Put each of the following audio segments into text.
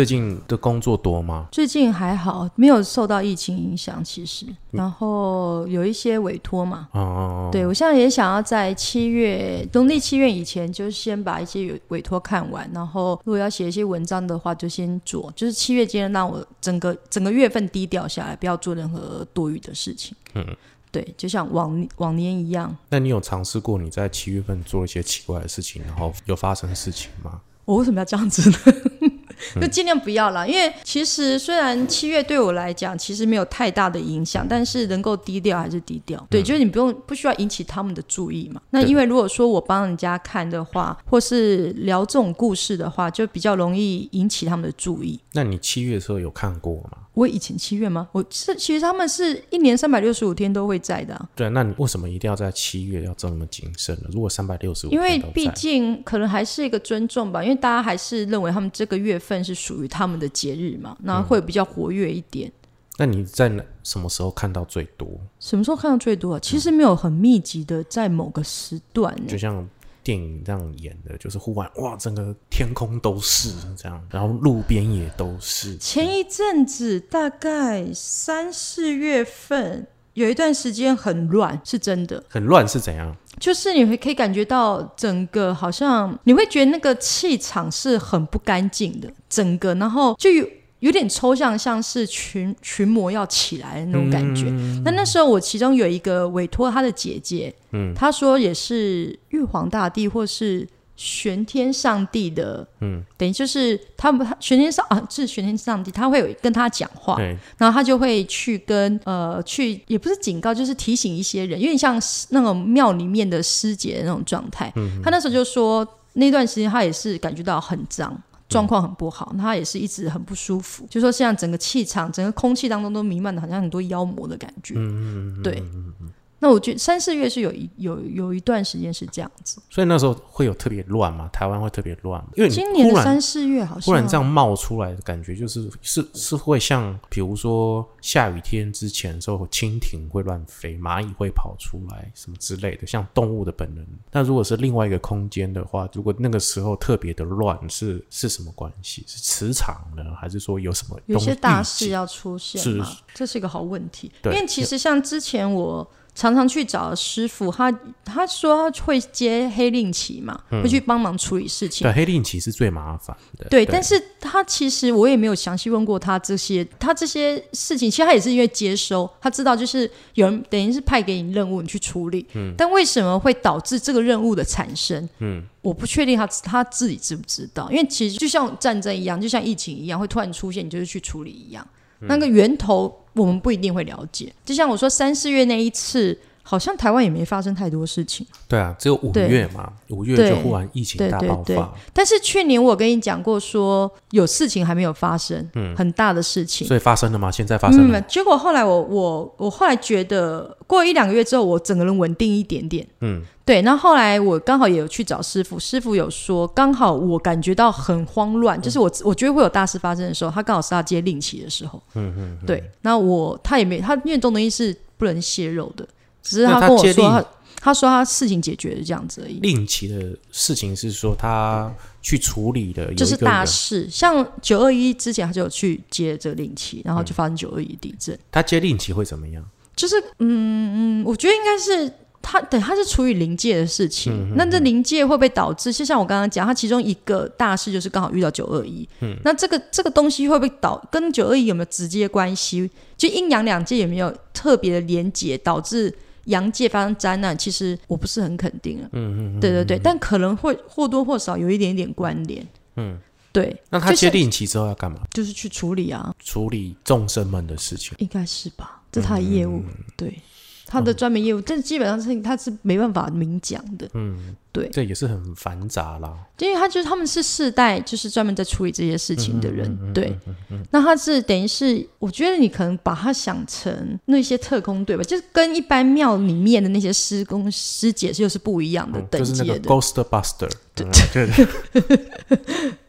最近的工作多吗？最近还好，没有受到疫情影响，其实。然后有一些委托嘛，哦，对我现在也想要在七月农历七月以前，就先把一些委托看完。然后如果要写一些文章的话，就先做。就是七月间让我整个整个月份低调下来，不要做任何多余的事情。嗯，对，就像往往年一样。那你有尝试过你在七月份做一些奇怪的事情，然后有发生事情吗？我为什么要这样子呢？就尽量不要啦，因为其实虽然七月对我来讲其实没有太大的影响，但是能够低调还是低调。对，就是你不用不需要引起他们的注意嘛。那因为如果说我帮人家看的话，或是聊这种故事的话，就比较容易引起他们的注意。那你七月的时候有看过吗？我以前七月吗？我是其实他们是一年三百六十五天都会在的。对，那你为什么一定要在七月要这么谨慎呢？如果三百六十五，因为毕竟可能还是一个尊重吧，因为大家还是认为他们这个月份是属于他们的节日嘛，那会比较活跃一点。那你在什么时候看到最多？什么时候看到最多？啊其实没有很密集的在某个时段，就像。电影这样演的，就是忽然哇，整个天空都是这样，然后路边也都是。前一阵子大概三四月份，有一段时间很乱，是真的。很乱是怎样？就是你会可以感觉到整个好像你会觉得那个气场是很不干净的，整个然后就有。有点抽象，像是群群魔要起来的那种感觉。那那时候我其中有一个委托他的姐姐，嗯，他说也是玉皇大帝或是玄天上帝的，嗯，等于就是他们玄天上啊，是玄天上帝，他会有跟他讲话，然后他就会去跟呃去也不是警告，就是提醒一些人，有点像那种庙里面的师姐的那种状态。他那时候就说那段时间他也是感觉到很脏。状况很不好，他也是一直很不舒服，就说现在整个气场、整个空气当中都弥漫的，好像很多妖魔的感觉。嗯，对。那我觉得三四月是有一有有一段时间是这样子，所以那时候会有特别乱嘛？台湾会特别乱，因为今年的三四月好像忽然这样冒出来的感觉，就是是是会像比如说下雨天之前的时候，蜻蜓会乱飞，蚂蚁会跑出来什么之类的，像动物的本能。那如果是另外一个空间的话，如果那个时候特别的乱，是是什么关系？是磁场呢，还是说有什么有些大事要出现吗？这是一个好问题，因为其实像之前我。常常去找师傅，他他说他会接黑令旗嘛，会去帮忙处理事情。对，黑令旗是最麻烦的。对，但是他其实我也没有详细问过他这些，他这些事情其实他也是因为接收，他知道就是有人等于是派给你任务，你去处理。嗯。但为什么会导致这个任务的产生？嗯，我不确定他他自己知不知道，因为其实就像战争一样，就像疫情一样，会突然出现，你就是去处理一样。那个源头我们不一定会了解，就像我说三四月那一次，好像台湾也没发生太多事情。对啊，只有五月嘛，五月就忽然疫情大爆发。但是去年我跟你讲过，说有事情还没有发生，嗯，很大的事情。所以发生了吗？现在发生了。结果后来我我我后来觉得，过一两个月之后，我整个人稳定一点点，嗯。对，那后来我刚好也有去找师傅，师傅有说，刚好我感觉到很慌乱，就是我我觉得会有大事发生的时候，他刚好是他接令旗的时候。嗯嗯。对，那我他也没他因为这种东西是不能泄露的，只是他跟我说他他说他事情解决了这样子而已。令旗的事情是说他去处理的，就是大事，像九二一之前他就有去接这个令旗，然后就发生九二一地震。他接令旗会怎么样？就是嗯嗯，我觉得应该是。他对他是处于临界的事情，那这临界会不会导致？就像我刚刚讲，他其中一个大事就是刚好遇到九二一，那这个这个东西会不会导跟九二一有没有直接关系？就阴阳两界有没有特别的连结，导致阳界发生灾难？其实我不是很肯定啊。嗯嗯，对对对，但可能会或多或少有一点点关联。嗯，对。那他接令旗之后要干嘛？就是去处理啊，处理众生们的事情，应该是吧？这是他的业务，对。他的专门业务，但基本上是他是没办法明讲的。嗯，对，这也是很繁杂啦。因为他就是他们是世代，就是专门在处理这些事情的人。对，那他是等于是，我觉得你可能把他想成那些特工队吧，就是跟一般庙里面的那些师公师姐是又是不一样的等级的。Ghostbuster，对对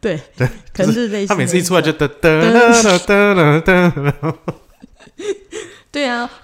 对，可能是类似。他每次一出来就噔噔噔噔噔噔。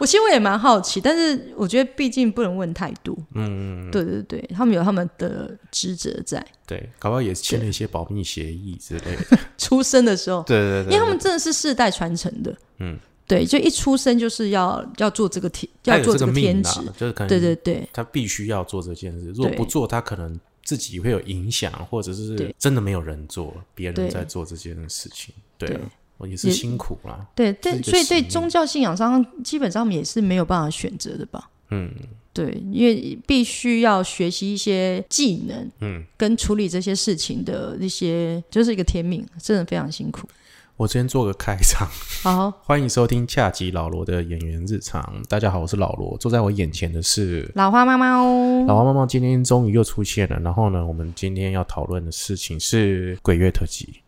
其实我也蛮好奇，但是我觉得毕竟不能问太多。嗯，对对对，他们有他们的职责在。对，搞不好也是签了一些保密协议之类的。出生的时候，对对对，因为他们真的是世代传承的。嗯，对，就一出生就是要要做这个天，要做这个天职，就是可能对对对，他必须要做这件事，如果不做，他可能自己会有影响，或者是真的没有人做，别人在做这件事情。对。也是辛苦啦，对对，所以对宗教信仰上，基本上也是没有办法选择的吧？嗯，对，因为必须要学习一些技能，嗯，跟处理这些事情的一些，就是一个天命，真的非常辛苦。我先做个开场，好，欢迎收听恰吉老罗的演员日常。大家好，我是老罗，坐在我眼前的是老花猫猫。老花猫猫今天终于又出现了，然后呢，我们今天要讨论的事情是鬼月特辑。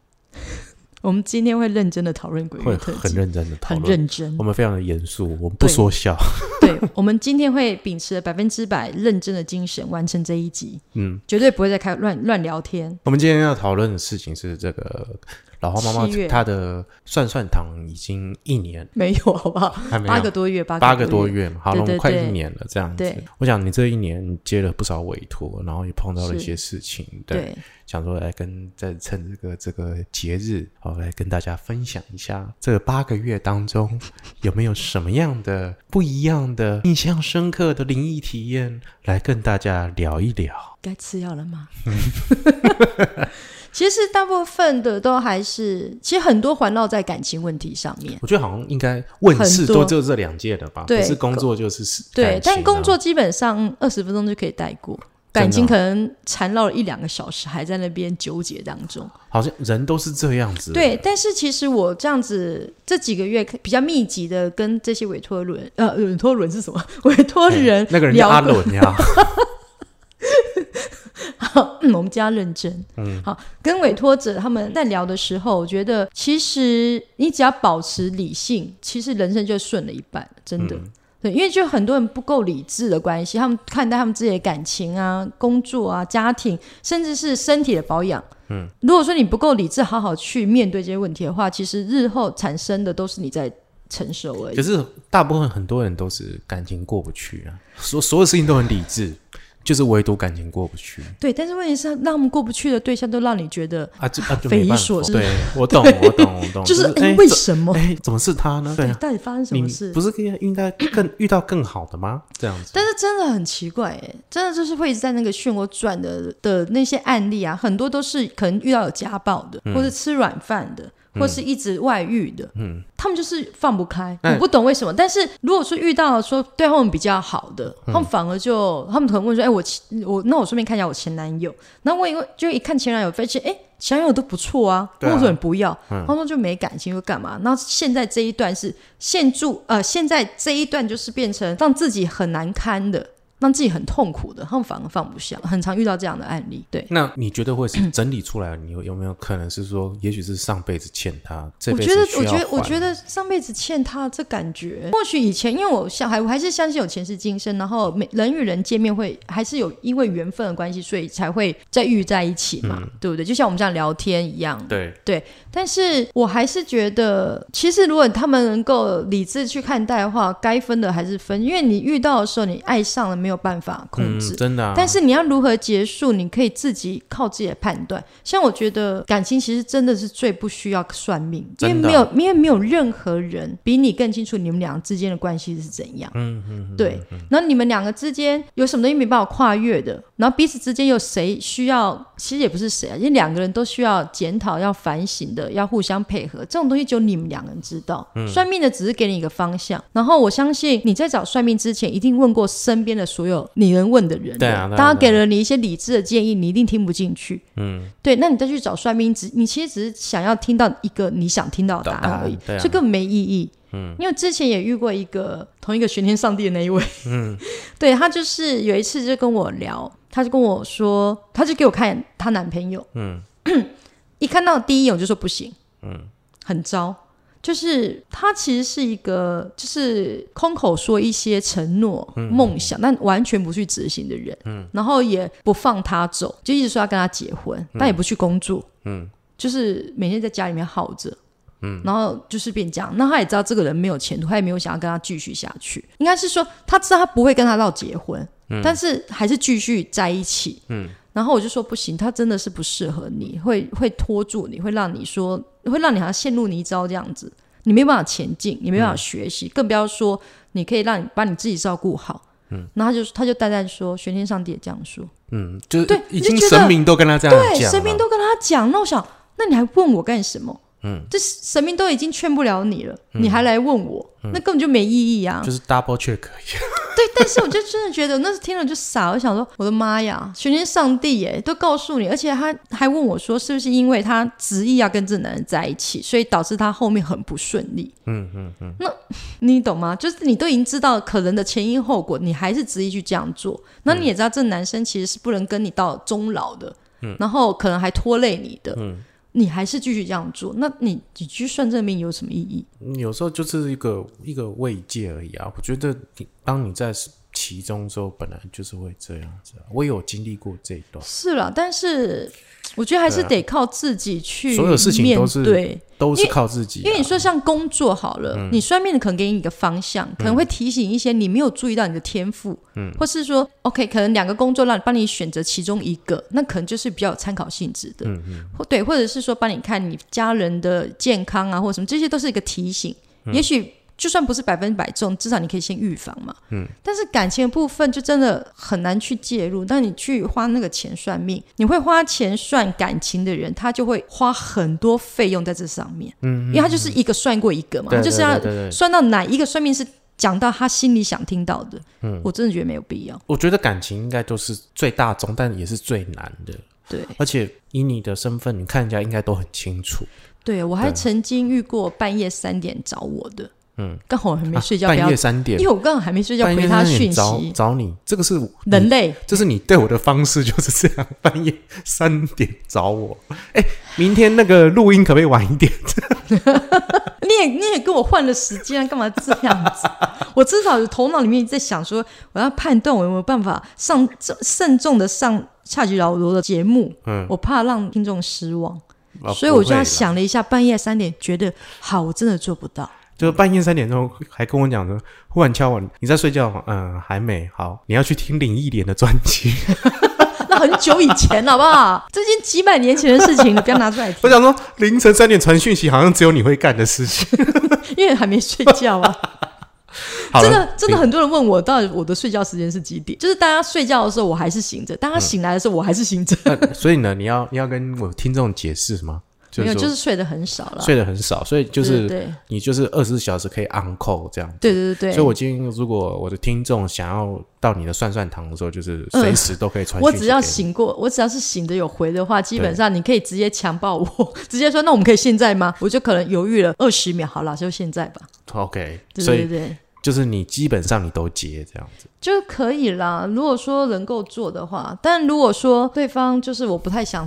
我们今天会认真的讨论鬼会很认真的讨论，很认真。我们非常的严肃，我们不说笑。对，我们今天会秉持百分之百认真的精神完成这一集，嗯，绝对不会再开乱乱聊天。我们今天要讨论的事情是这个。老花妈妈，她的算算糖已经一年。没有，好不好？还没八个多月，八八个多月嘛，好了，快一年了，这样子。我想你这一年接了不少委托，然后也碰到了一些事情，对，想说来跟再趁这个这个节日，好来跟大家分享一下，这八个月当中有没有什么样的不一样的、印象深刻的灵异体验，来跟大家聊一聊。该吃药了吗？其实大部分的都还是，其实很多环绕在感情问题上面。我觉得好像应该问世都就这两届的吧，不是工作就是是。对，但工作基本上二十分钟就可以带过，感情可能缠绕了一两个小时，还在那边纠结当中。好像人都是这样子。对，但是其实我这样子这几个月比较密集的跟这些委托人，呃，委托人是什么？委托人那个人叫阿伦呀。好，我们加认真。嗯，好，跟委托者他们在聊的时候，我觉得其实你只要保持理性，其实人生就顺了一半，真的。对，因为就很多人不够理智的关系，他们看待他们自己的感情啊、工作啊、家庭，甚至是身体的保养。嗯，如果说你不够理智，好好去面对这些问题的话，其实日后产生的都是你在承受而已。可是大部分很多人都是感情过不去啊，所所有事情都很理智。就是唯独感情过不去。对，但是问题是，让我们过不去的对象都让你觉得啊，这啊匪夷所思。对，我懂，我懂，我懂。就是哎，为什么？哎，怎么是他呢？对，到底发生什么事？不是应该应该更遇到更好的吗？这样子。但是真的很奇怪，哎，真的就是会一直在那个漩涡转的的那些案例啊，很多都是可能遇到有家暴的，或者吃软饭的。或是一直外遇的，嗯，他们就是放不开，我不懂为什么。但是如果说遇到说对他们比较好的，他们反而就他们可能问说：“哎，我我那我顺便看一下我前男友。”然后问一问，就一看前男友，发现哎，前男友都不错啊。为什么不要？他说就没感情，又干嘛？那现在这一段是现住呃，现在这一段就是变成让自己很难堪的。让自己很痛苦的，他们反而放不下，很常遇到这样的案例。对，那你觉得会是整理出来？你有有没有可能是说，也许是上辈子欠他？我觉得，我觉得，我觉得上辈子欠他这感觉，或许以前因为我相还我还是相信有前世今生，然后每人与人见面会还是有因为缘分的关系，所以才会再遇在一起嘛，对不对？就像我们这样聊天一样。对对，但是我还是觉得，其实如果他们能够理智去看待的话，该分的还是分，因为你遇到的时候，你爱上了没有？没有办法控制，真的。但是你要如何结束？你可以自己靠自己的判断。像我觉得感情其实真的是最不需要算命，因为没有，因为没有任何人比你更清楚你们两个之间的关系是怎样。嗯嗯，对。那你们两个之间有什么东西没办法跨越的？然后彼此之间有谁需要？其实也不是谁啊，因为两个人都需要检讨、要反省的，要互相配合。这种东西只有你们两个人知道。算命的只是给你一个方向。然后我相信你在找算命之前，一定问过身边的所有你能问的人。对啊，他给了你一些理智的建议，你一定听不进去。嗯，对。那你再去找算命，只你其实只是想要听到一个你想听到的答案而已，所以根本没意义。嗯，因为之前也遇过一个同一个玄天上帝的那一位。嗯，对他就是有一次就跟我聊，他就跟我说，他就给我看他男朋友。嗯，一看到第一眼我就说不行。嗯，很糟。就是他其实是一个，就是空口说一些承诺、梦想，但完全不去执行的人。嗯，然后也不放他走，就一直说要跟他结婚，但也不去工作。嗯，就是每天在家里面耗着。嗯，然后就是变这样。那他也知道这个人没有前途，他也没有想要跟他继续下去。应该是说他知道他不会跟他到结婚，但是还是继续在一起。嗯，然后我就说不行，他真的是不适合你，会会拖住你，会让你说，会让你好像陷入泥沼这样子，你没办法前进，你没办法学习，更不要说你可以让你把你自己照顾好。嗯，然后他就他就呆呆说，玄天上帝也这样说。嗯，就是对，已经神明都跟他这样讲，对，神明都跟他讲。那我想，那你还问我干什么？嗯，这神明都已经劝不了你了，你还来问我，那根本就没意义啊！就是 double check 对，但是我就真的觉得，那是听了就傻。我想说，我的妈呀，全天上帝耶，都告诉你，而且他还问我说，是不是因为他执意要跟这男人在一起，所以导致他后面很不顺利？嗯嗯嗯。那你懂吗？就是你都已经知道可能的前因后果，你还是执意去这样做，那你也知道这男生其实是不能跟你到终老的，嗯，然后可能还拖累你的，嗯。你还是继续这样做，那你你去算这命有什么意义？有时候就是一个一个慰藉而已啊。我觉得你当你在其中时候，本来就是会这样子。我有经历过这一段。是了，但是。我觉得还是得靠自己去所有事情都是对，都是靠自己。因为你说像工作好了，你算命的可能给你一个方向，可能会提醒一些你没有注意到你的天赋，嗯，或是说 OK，可能两个工作让帮你选择其中一个，那可能就是比较有参考性质的，嗯嗯，或对，或者是说帮你看你家人的健康啊，或什么，这些都是一个提醒，也许。就算不是百分百中，至少你可以先预防嘛。嗯。但是感情的部分就真的很难去介入。但你去花那个钱算命，你会花钱算感情的人，他就会花很多费用在这上面。嗯。因为他就是一个算过一个嘛，就是要算到哪一个算命是讲到他心里想听到的。嗯。我真的觉得没有必要。我觉得感情应该都是最大宗，但也是最难的。对。而且以你的身份，你看人家应该都很清楚。对，我还曾经遇过半夜三点找我的。嗯，刚好还没睡觉，半夜三点，因为我刚好还没睡觉，回他讯息找你，这个是人类，这是你对我的方式就是这样，半夜三点找我。哎，明天那个录音可不可以晚一点？你也你也跟我换了时间，干嘛这样子？我至少头脑里面在想说，我要判断我有没有办法上慎重的上恰吉老罗的节目。嗯，我怕让听众失望，所以我就要想了一下，半夜三点觉得好，我真的做不到。就半夜三点钟还跟我讲说，忽然敲我，你在睡觉吗？嗯，还没好，你要去听林忆莲的专辑。那很久以前，好不好？这件几百年前的事情，你不要拿出来听。我想说，凌晨三点传讯息，好像只有你会干的事情，因为还没睡觉啊。真的，真的很多人问我，到底我的睡觉时间是几点？就是大家睡觉的时候，我还是醒着；，大家醒来的时候，我还是醒着。所以呢，你要你要跟我听众解释什么？没有，就是睡得很少了。睡得很少，所以就是你就是二十四小时可以 on call 这样。对对对对。所以我今天如果我的听众想要到你的算算堂的时候，就是随时都可以传。我只要醒过，我只要是醒着有回的话，基本上你可以直接强暴我，直接说那我们可以现在吗？我就可能犹豫了二十秒，好了，就现在吧。OK，对对对。就是你基本上你都接这样子就可以啦。如果说能够做的话，但如果说对方就是我不太想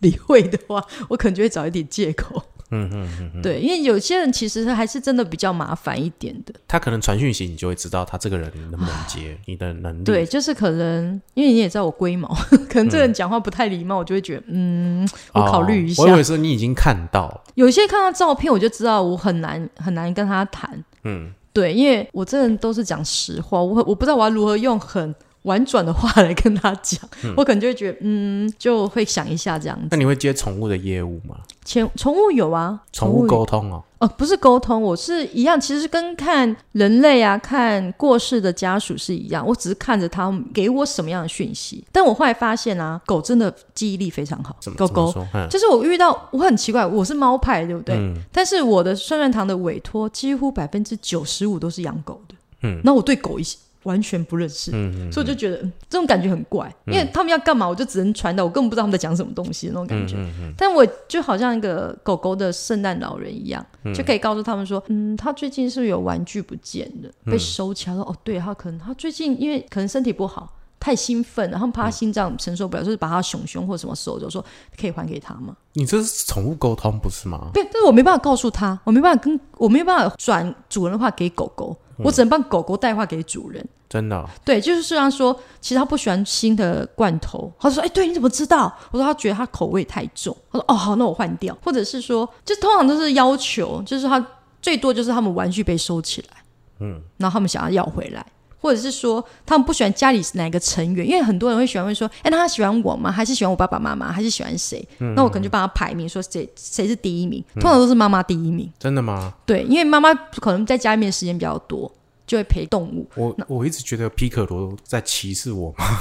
理会的话，我可能就会找一点借口。嗯嗯嗯，对，因为有些人其实还是真的比较麻烦一点的。他可能传讯息，你就会知道他这个人能不能接 你的能力。对，就是可能因为你也知道我龟毛，可能这个人讲话不太礼貌，我就会觉得嗯，我考虑一下。我以为是你已经看到，有些看到照片我就知道我很难很难跟他谈。嗯。对，因为我这人都是讲实话，我我不知道我要如何用很婉转的话来跟他讲，我可能就会觉得，嗯，就会想一下这样子。那你会接宠物的业务吗？宠宠物有啊，宠物沟通哦。哦，不是沟通，我是一样，其实跟看人类啊，看过世的家属是一样。我只是看着他给我什么样的讯息。但我后来发现啊，狗真的记忆力非常好。狗狗就是我遇到，我很奇怪，我是猫派，对不对？但是我的涮涮堂的委托几乎百分之九十五都是养狗的。嗯，那我对狗一些。完全不认识，所以我就觉得这种感觉很怪，因为他们要干嘛，我就只能传达，我根本不知道他们在讲什么东西那种感觉。但我就好像一个狗狗的圣诞老人一样，就可以告诉他们说，嗯，他最近是不是有玩具不见了，被收起来了？哦，对，他可能他最近因为可能身体不好，太兴奋，然后怕他心脏承受不了，就是把他熊熊或什么收，走说可以还给他吗？你这是宠物沟通不是吗？对，但是我没办法告诉他，我没办法跟 我没办法转主人的话给狗狗。我只能帮狗狗带话给主人，真的哦、对，就是虽然说，其实他不喜欢新的罐头，他说：“哎、对，你怎么知道？”我说：“他觉得他口味太重。”他说：“哦，好，那我换掉。”或者是说，就通常都是要求，就是他最多就是他们玩具被收起来，嗯，然后他们想要要回来。或者是说，他们不喜欢家里哪个成员，因为很多人会喜欢问说，哎、那他喜欢我吗？还是喜欢我爸爸妈妈？还是喜欢谁？那我可能就帮他排名，说谁谁是第一名。通常都是妈妈第一名，真的吗？对，因为妈妈可能在家里面时间比较多，就会陪动物。我我一直觉得皮可罗在歧视我嘛。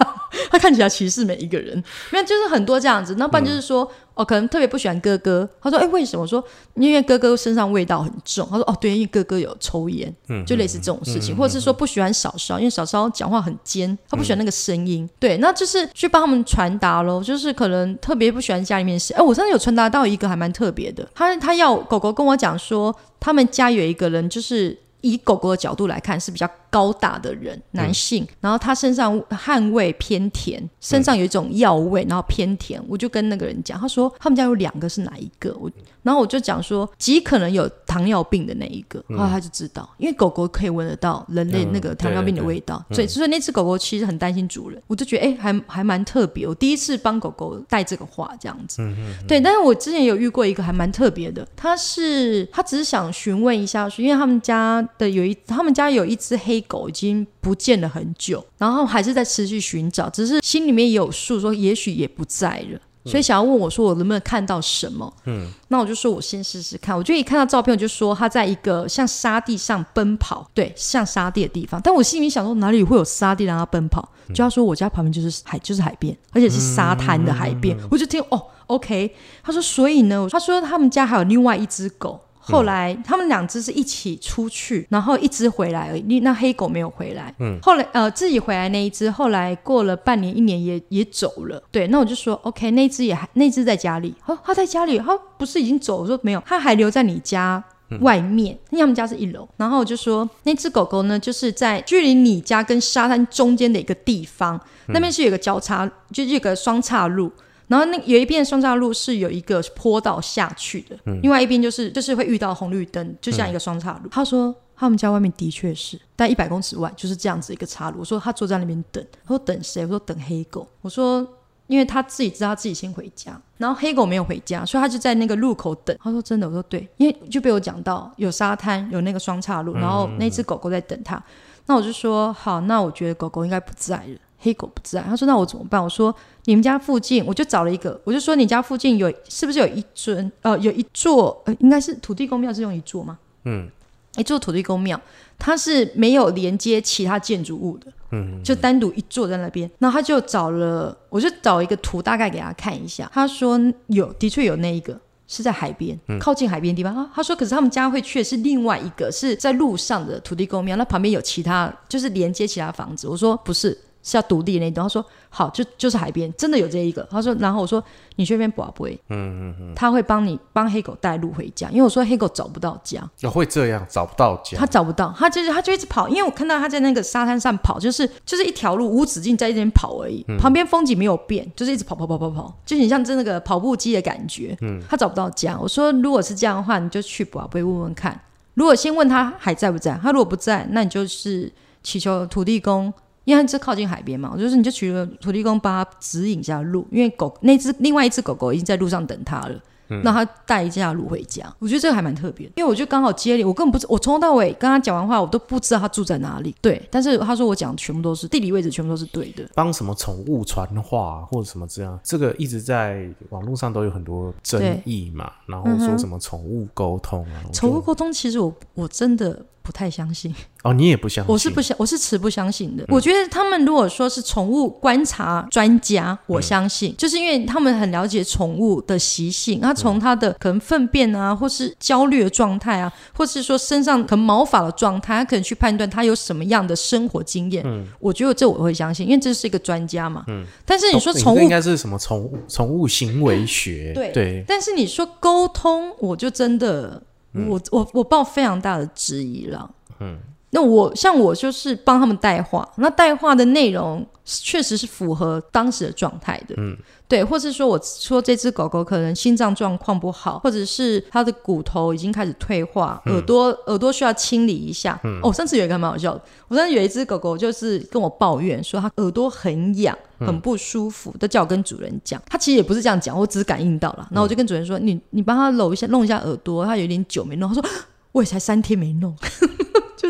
他看起来歧视每一个人，没有，就是很多这样子。那不然就是说，哦，可能特别不喜欢哥哥。他说，哎、为什么？我说，因为哥哥身上味道很重。他说，哦，对，因为哥哥有抽烟，嗯就类似这种事情，或者是说不喜欢嫂嫂，因为嫂嫂讲话很尖，他不喜欢那个声音。对，那就是去帮他们传达咯，就是可能特别不喜欢家里面事。哎、我真的有传达到一个还蛮特别的，他他要狗狗跟我讲说，他们家有一个人就是。以狗狗的角度来看，是比较高大的人，男性，然后他身上汗味偏甜，身上有一种药味，然后偏甜。我就跟那个人讲，他说他们家有两个是哪一个？我然后我就讲说，极可能有糖尿病的那一个，然后来他就知道，因为狗狗可以闻得到人类那个糖尿病的味道，所以所以那只狗狗其实很担心主人，我就觉得哎、还还蛮特别。我第一次帮狗狗带这个话这样子，对。但是我之前有遇过一个还蛮特别的，他是他只是想询问一下，因为他们家的有一他们家有一只黑狗已经不见了很久，然后还是在持续寻找，只是心里面也有数，说也许也不在了。所以想要问我说我能不能看到什么？嗯，那我就说我先试试看。我就一看到照片，我就说他在一个像沙地上奔跑，对，像沙地的地方。但我心里想说哪里会有沙地让他奔跑？就他说我家旁边就是海，就是海边，而且是沙滩的海边。我就听哦，OK。他说所以呢，他说他们家还有另外一只狗。后来他们两只是一起出去，然后一只回来而已。那黑狗没有回来。嗯，后来呃自己回来那一只，后来过了半年一年也也走了。对，那我就说 OK，那一只也还那只在家里。哦，它在家里，它不是已经走？我说没有，它还留在你家。外面，因为他们家是一楼，然后我就说那只狗狗呢，就是在距离你家跟沙滩中间的一个地方，那边是有一个交叉，就是有个双岔路，然后那有一边双岔路是有一个坡道下去的，另外一边就是就是会遇到红绿灯，就像一个双岔路。他说他们家外面的确是，但一百公尺外就是这样子一个岔路。我说他坐在那边等，他说等谁？我说等黑狗。我说因为他自己知道他自己先回家，然后黑狗没有回家，所以他就在那个路口等。他说真的，我说对，因为就被我讲到有沙滩，有那个双岔路，然后那只狗狗在等他。那我就说好，那我觉得狗狗应该不在了。黑狗不在，他说那我怎么办？我说你们家附近，我就找了一个，我就说你家附近有是不是有一尊呃有一座呃应该是土地公庙是用一座吗？嗯，一座土地公庙，它是没有连接其他建筑物的，嗯，就单独一座在那边。然后他就找了，我就找一个图大概给他看一下，他说有，的确有那一个。是在海边，靠近海边的地方。啊他说，可是他们家会去的是另外一个，是在路上的土地公庙，那旁边有其他，就是连接其他房子。我说不是，是要独立的那种。他说好，就就是海边，真的有这一个。他说，然后我说你去那边不会，嗯嗯嗯，他会帮你帮黑狗带路回家，因为我说黑狗找不到家，哦会这样找不到家他，找不到，他就是他就一直跑，因为我看到他在那个沙滩上跑，就是就是一条路无止境在一边跑而已，旁边风景没有变，就是一直跑跑跑跑跑，就很像真那个跑步机的感觉。嗯，他找不到家，我说如果是这样的话，你就去不会问问看。如果先问他还在不在，他如果不在，那你就是祈求土地公。因为它是靠近海边嘛，我就是你就取了土地公帮他指引一下路，因为狗那只另外一只狗狗已经在路上等他了，那他带一下路回家。我觉得这个还蛮特别的，因为我就刚好接连，我根本不知，我从头到尾跟他讲完话，我都不知道他住在哪里。对，但是他说我讲的全部都是地理位置，全部都是对的。帮什么宠物传话或者什么这样，这个一直在网络上都有很多争议嘛，然后说什么宠物沟通宠物沟通其实我我真的不太相信，哦你也不相信，我是不相，我是持不相信的。我觉得他们如果说是宠物观察专家，我相信，就是因为他们很了解宠物的习性，他从它的可能粪便啊，或是焦虑的状态啊，或是说身上可能毛发的状态，他可能去判断它有什么样的生活经验。嗯我觉得这我会相信，因为这是一个专家嘛。嗯但是你说宠物应该是什么宠物宠物行为学？对对，但是你说沟通，我就真的，我我我抱非常大的质疑了。嗯，那我像我就是帮他们带话，那带话的内容确实是符合当时的状态的，嗯，对，或是说我说这只狗狗可能心脏状况不好，或者是它的骨头已经开始退化，耳朵耳朵需要清理一下。嗯哦，上次有一个蛮好笑的，我上次有一只狗狗就是跟我抱怨说它耳朵很痒，很不舒服，都叫我跟主人讲。它其实也不是这样讲，我只是感应到了，然后我就跟主人说：“你你帮它揉一下，弄一下耳朵，它有点久没弄。”他说：“ 我也才三天没弄。”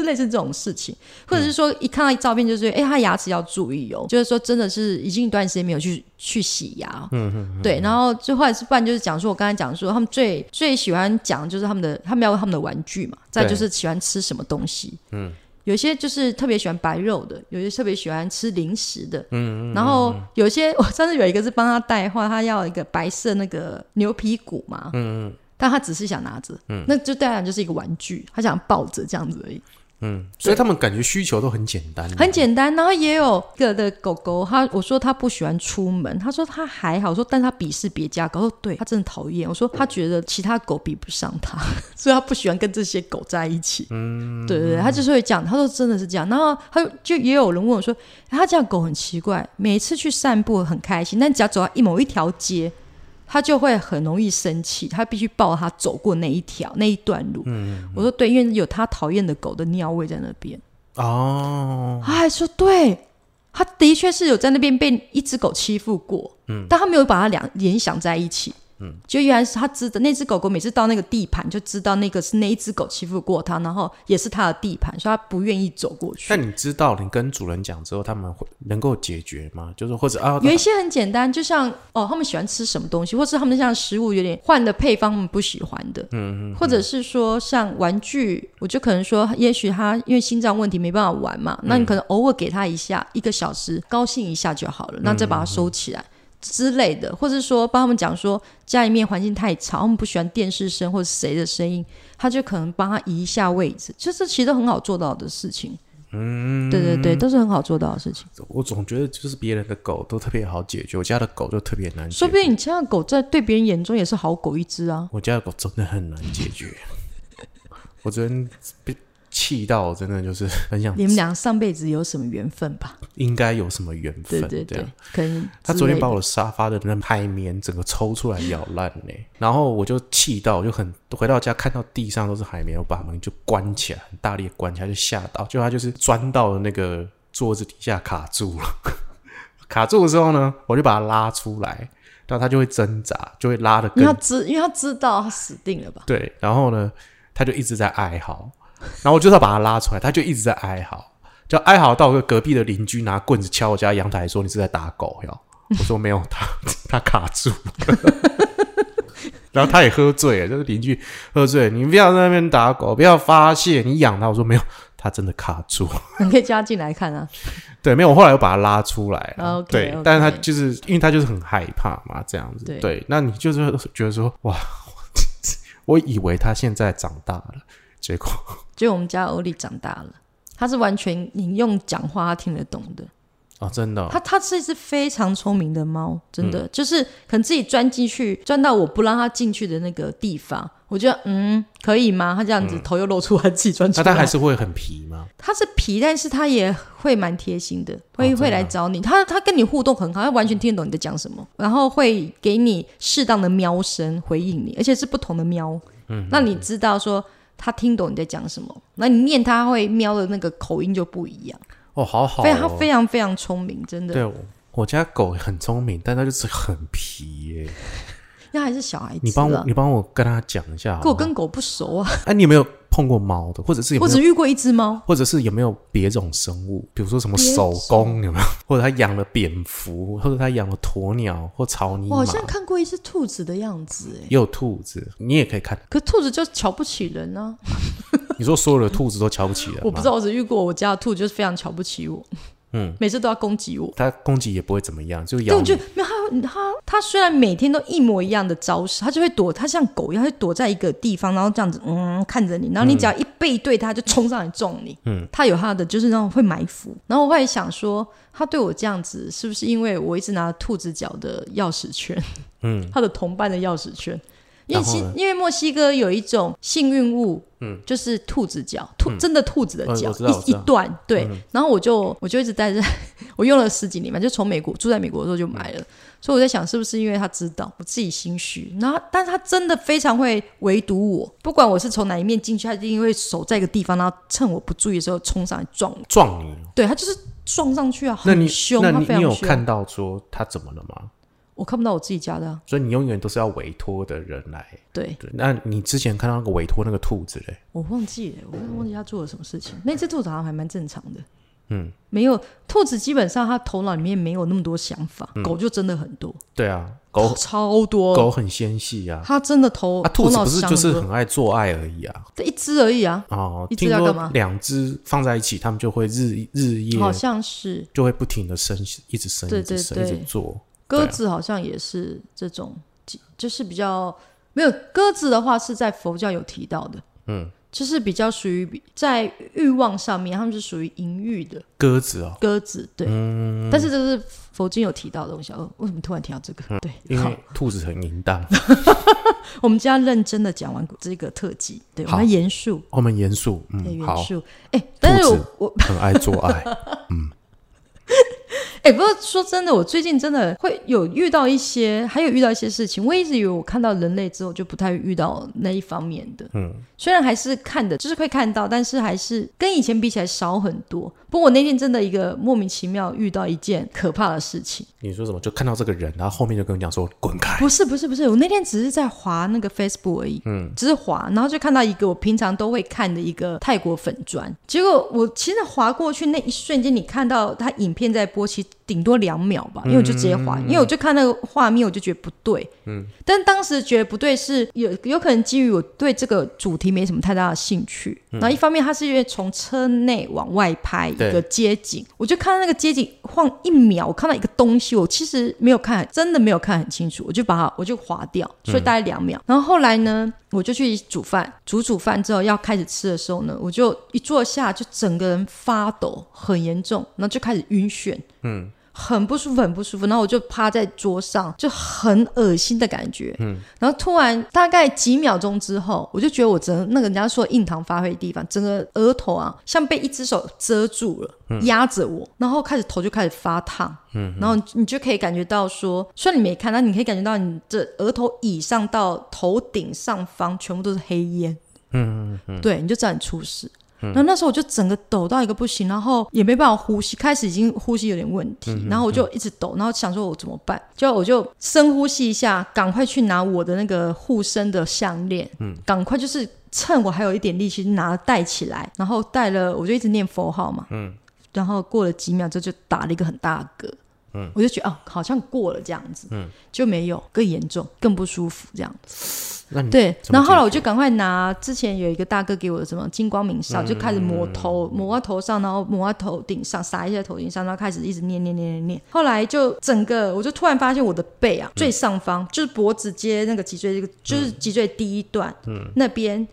就是类似这种事情，或者是说一看到照片，就是哎，他牙齿要注意哦。就是说，真的是已经一段时间没有去去洗牙，嗯嗯，对。然后最后来是不然就是讲说，我刚才讲说，他们最最喜欢讲就是他们的，他们要他们的玩具嘛。再就是喜欢吃什么东西，嗯，有些就是特别喜欢白肉的，有些特别喜欢吃零食的，嗯嗯。然后有些我上次有一个是帮他带话，他要一个白色那个牛皮骨嘛，嗯嗯，但他只是想拿着，嗯，那就当然就是一个玩具，他想抱着这样子而已。嗯，所以他们感觉需求都很简单，很简单。然后也有个的狗狗，他我说他不喜欢出门，他说他还好，说但他鄙视别家狗，说对他真的讨厌。我说他觉得其他狗比不上他，所以他不喜欢跟这些狗在一起。嗯，对对对，他就是会讲，他说真的是这样。然后他就也有人问我说，他这样狗很奇怪，每次去散步很开心，但只要走到一某一条街。他就会很容易生气，他必须抱他走过那一条那一段路。嗯，我说对，因为有他讨厌的狗的尿味在那边。哦，他还说对，他的确是有在那边被一只狗欺负过。嗯，但他没有把它两联想在一起。嗯，就原来是他知道那只狗狗每次到那个地盘，就知道那个是那一只狗欺负过他，然后也是他的地盘，所以他不愿意走过去。那你知道，你跟主人讲之后，他们会能够解决吗？就是或者啊，有一些很简单，就像哦，他们喜欢吃什么东西，或是他们像食物有点换的配方，他们不喜欢的。嗯嗯。或者是说像玩具，我就可能说，也许他因为心脏问题没办法玩嘛，那你可能偶尔给他一下，一个小时高兴一下就好了，那再把它收起来。之类的，或者说帮他们讲说家里面环境太吵，他们不喜欢电视声或者谁的声音，他就可能帮他移一下位置，就是其实很好做到的事情。嗯，对对对，都是很好做到的事情。我总觉得就是别人的狗都特别好解决，我家的狗就特别难。说不定你家的狗在对别人眼中也是好狗一只啊。我家的狗真的很难解决，我昨天被。气到真的就是 很想。你们俩上辈子有什么缘分吧？应该有什么缘分？对对对，可能他昨天把我的沙发的那海绵整个抽出来咬烂呢，然后我就气到，我就很回到家看到地上都是海绵，我把门就关起来，很大力关起来，就吓到，就他就是钻到了那个桌子底下卡住了。卡住的时候呢，我就把它拉出来，然后它就会挣扎，就会拉的更。他知，因为他知道他死定了吧？对，然后呢，他就一直在哀嚎。然后我就是要把它拉出来，他就一直在哀嚎，就哀嚎到个隔壁的邻居拿棍子敲我家阳台，说你是在打狗哟。我说没有，他 他卡住了。然后他也喝醉了，这个邻居喝醉，你不要在那边打狗，不要发泄，你养它。我说没有，他真的卡住。你可以加进来看啊。对，没有，我后来又把它拉出来。对，但是他就是因为他就是很害怕嘛，这样子。对，那你就是觉得说哇，我以为他现在长大了。结果，就我们家欧丽长大了，他是完全你用讲话他听得懂的哦，真的。它它是一只非常聪明的猫，真的，就是可能自己钻进去，钻到我不让它进去的那个地方，我觉得嗯，可以吗？它这样子头又露出来，自己钻出来。那他还是会很皮吗？它是皮，但是它也会蛮贴心的，会会来找你。它它跟你互动很好，它完全听得懂你在讲什么，然后会给你适当的喵声回应你，而且是不同的喵。嗯，那你知道说。他听懂你在讲什么，那你念他会喵的那个口音就不一样哦，好好，非常他非常非常聪明，真的。对，我家狗很聪明，但它就是很皮耶。那还是小孩子，你帮我，你帮我跟他讲一下。我跟狗不熟啊。哎，你有没有？碰过猫的，或者是有我只遇过一只猫，或者是有没有别种生物，比如说什么手工有没有？或者他养了蝙蝠，或者他养了鸵鸟或草泥马。我好像看过一只兔子的样子，哎，也有兔子，你也可以看。可兔子就瞧不起人呢。你说所有的兔子都瞧不起人？我不知道，我只遇过我家的兔，就是非常瞧不起我。嗯，每次都要攻击我，他攻击也不会怎么样，就咬。我觉得没有他，他他虽然每天都一模一样的招式，他就会躲，他像狗一样，会躲在一个地方，然后这样子，嗯，看着你，然后你只要一背对他，就冲上来撞你。嗯，他有他的，就是那种会埋伏。然后我会想说，他对我这样子，是不是因为我一直拿兔子脚的钥匙圈？嗯，他的同伴的钥匙圈。因为因为墨西哥有一种幸运物，嗯，就是兔子脚，兔、真的兔子的呃脚，一一段，对。然后我就我就一直带着，我用了十几年嘛，就从美国住在美国的时候就买了。所以我在想，是不是因为他知道我自己心虚，然后但是他真的非常会围堵我，不管我是从哪一面进去，他一定会守在一个地方，然后趁我不注意的时候冲上来撞我。撞你，对他就是撞上去啊，那你很凶，他那你你有。看到说他怎么了吗？我看不到我自己家的、啊，所以你永远都是要委托的人来。对。对，那你之前看到那个委托那个兔子嘞？我忘记了，我忘记他做了什么事情。那只兔子好像还蛮正常的，嗯，没有兔子基本上它头脑里面没有那么多想法，狗就真的很多，对啊，狗超多。狗很纤细啊，它真的头啊，兔子不是就是很爱做爱而已啊。对一只而已啊，哦，一只听说要干嘛？两只放在一起，它们就会日日夜好像是。就会不停的生，一直生，对一直生，一直做。鸽子，好像也是这种，就是比较没有鸽子的话是在佛教有提到的，嗯，就是比较属于比在欲望上面，他们是属于淫欲的。鸽子哦，鸽子，对，嗯，但是这是佛经有提到的东西。哦，为什么突然提到这个？对，因为，兔子很淫荡。我们家认真的讲完这个特辑，对，我好们严肃，我们严肃，对，嗯，好，严肃。哎，但是我我很爱做爱。哎，不过说真的，我最近真的会有遇到一些，还有遇到一些事情。我一直以为我看到人类之后就不太遇到那一方面的，嗯，虽然还是看的，就是会看到，但是还是跟以前比起来少很多。不过我那天真的一个莫名其妙遇到一件可怕的事情，你说什么？就看到这个人，然后后面就跟我讲说滚开。不是不是不是，我那天只是在滑那个 Facebook 而已，嗯，只是滑，然后就看到一个我平常都会看的一个泰国粉砖，结果我其实滑过去那一瞬间，你看到他影片在播，其实顶多两秒吧，因为我就直接滑，因为我就看那个画面，我就觉得不对，嗯，但当时觉得不对是有有可能基于我对这个主题没什么太大的兴趣，然后一方面它是因为从车内往外拍一个街景，我就看到那个街景晃一秒，我看到一个东西，我其实没有看，真的没有看很清楚，我就把它我就划掉，所以大概两秒。然后后来呢，我就去煮饭，煮煮饭之后要开始吃的时候呢，我就一坐下就整个人发抖，很严重，然后就开始晕眩，嗯。很不舒服，很不舒服，然后我就趴在桌上，就很恶心的感觉。嗯，然后突然大概几秒钟之后，我就觉得我整个那个人家说印堂发黑的地方，整个额头啊，像被一只手遮住了，压着我，然后开始头就开始发烫。嗯，然后你就可以感觉到说，虽然你没看，但你可以感觉到你这额头以上到头顶上方全部都是黑烟。嗯嗯嗯，对，你就知道你出事。然后那时候我就整个抖到一个不行，然后也没办法呼吸，开始已经呼吸有点问题，然后我就一直抖，然后想说我怎么办？就我就深呼吸一下，赶快去拿我的那个护身的项链，嗯，赶快就是趁我还有一点力气拿戴起来，然后戴了，我就一直念佛号嘛，嗯，然后过了几秒之后就打了一个很大的嗝。嗯，我就觉得哦，好像过了这样子，嗯，就没有更严重、更不舒服这样子。那对，然后后来我就赶快拿之前有一个大哥给我的什么金光明少，就开始抹头，抹到头上，然后抹到头顶上，撒一些头顶上，然后开始一直念念念念念。后来就整个，我就突然发现我的背啊，最上方就是脖子接那个脊椎这个，就是脊椎第一段，那边就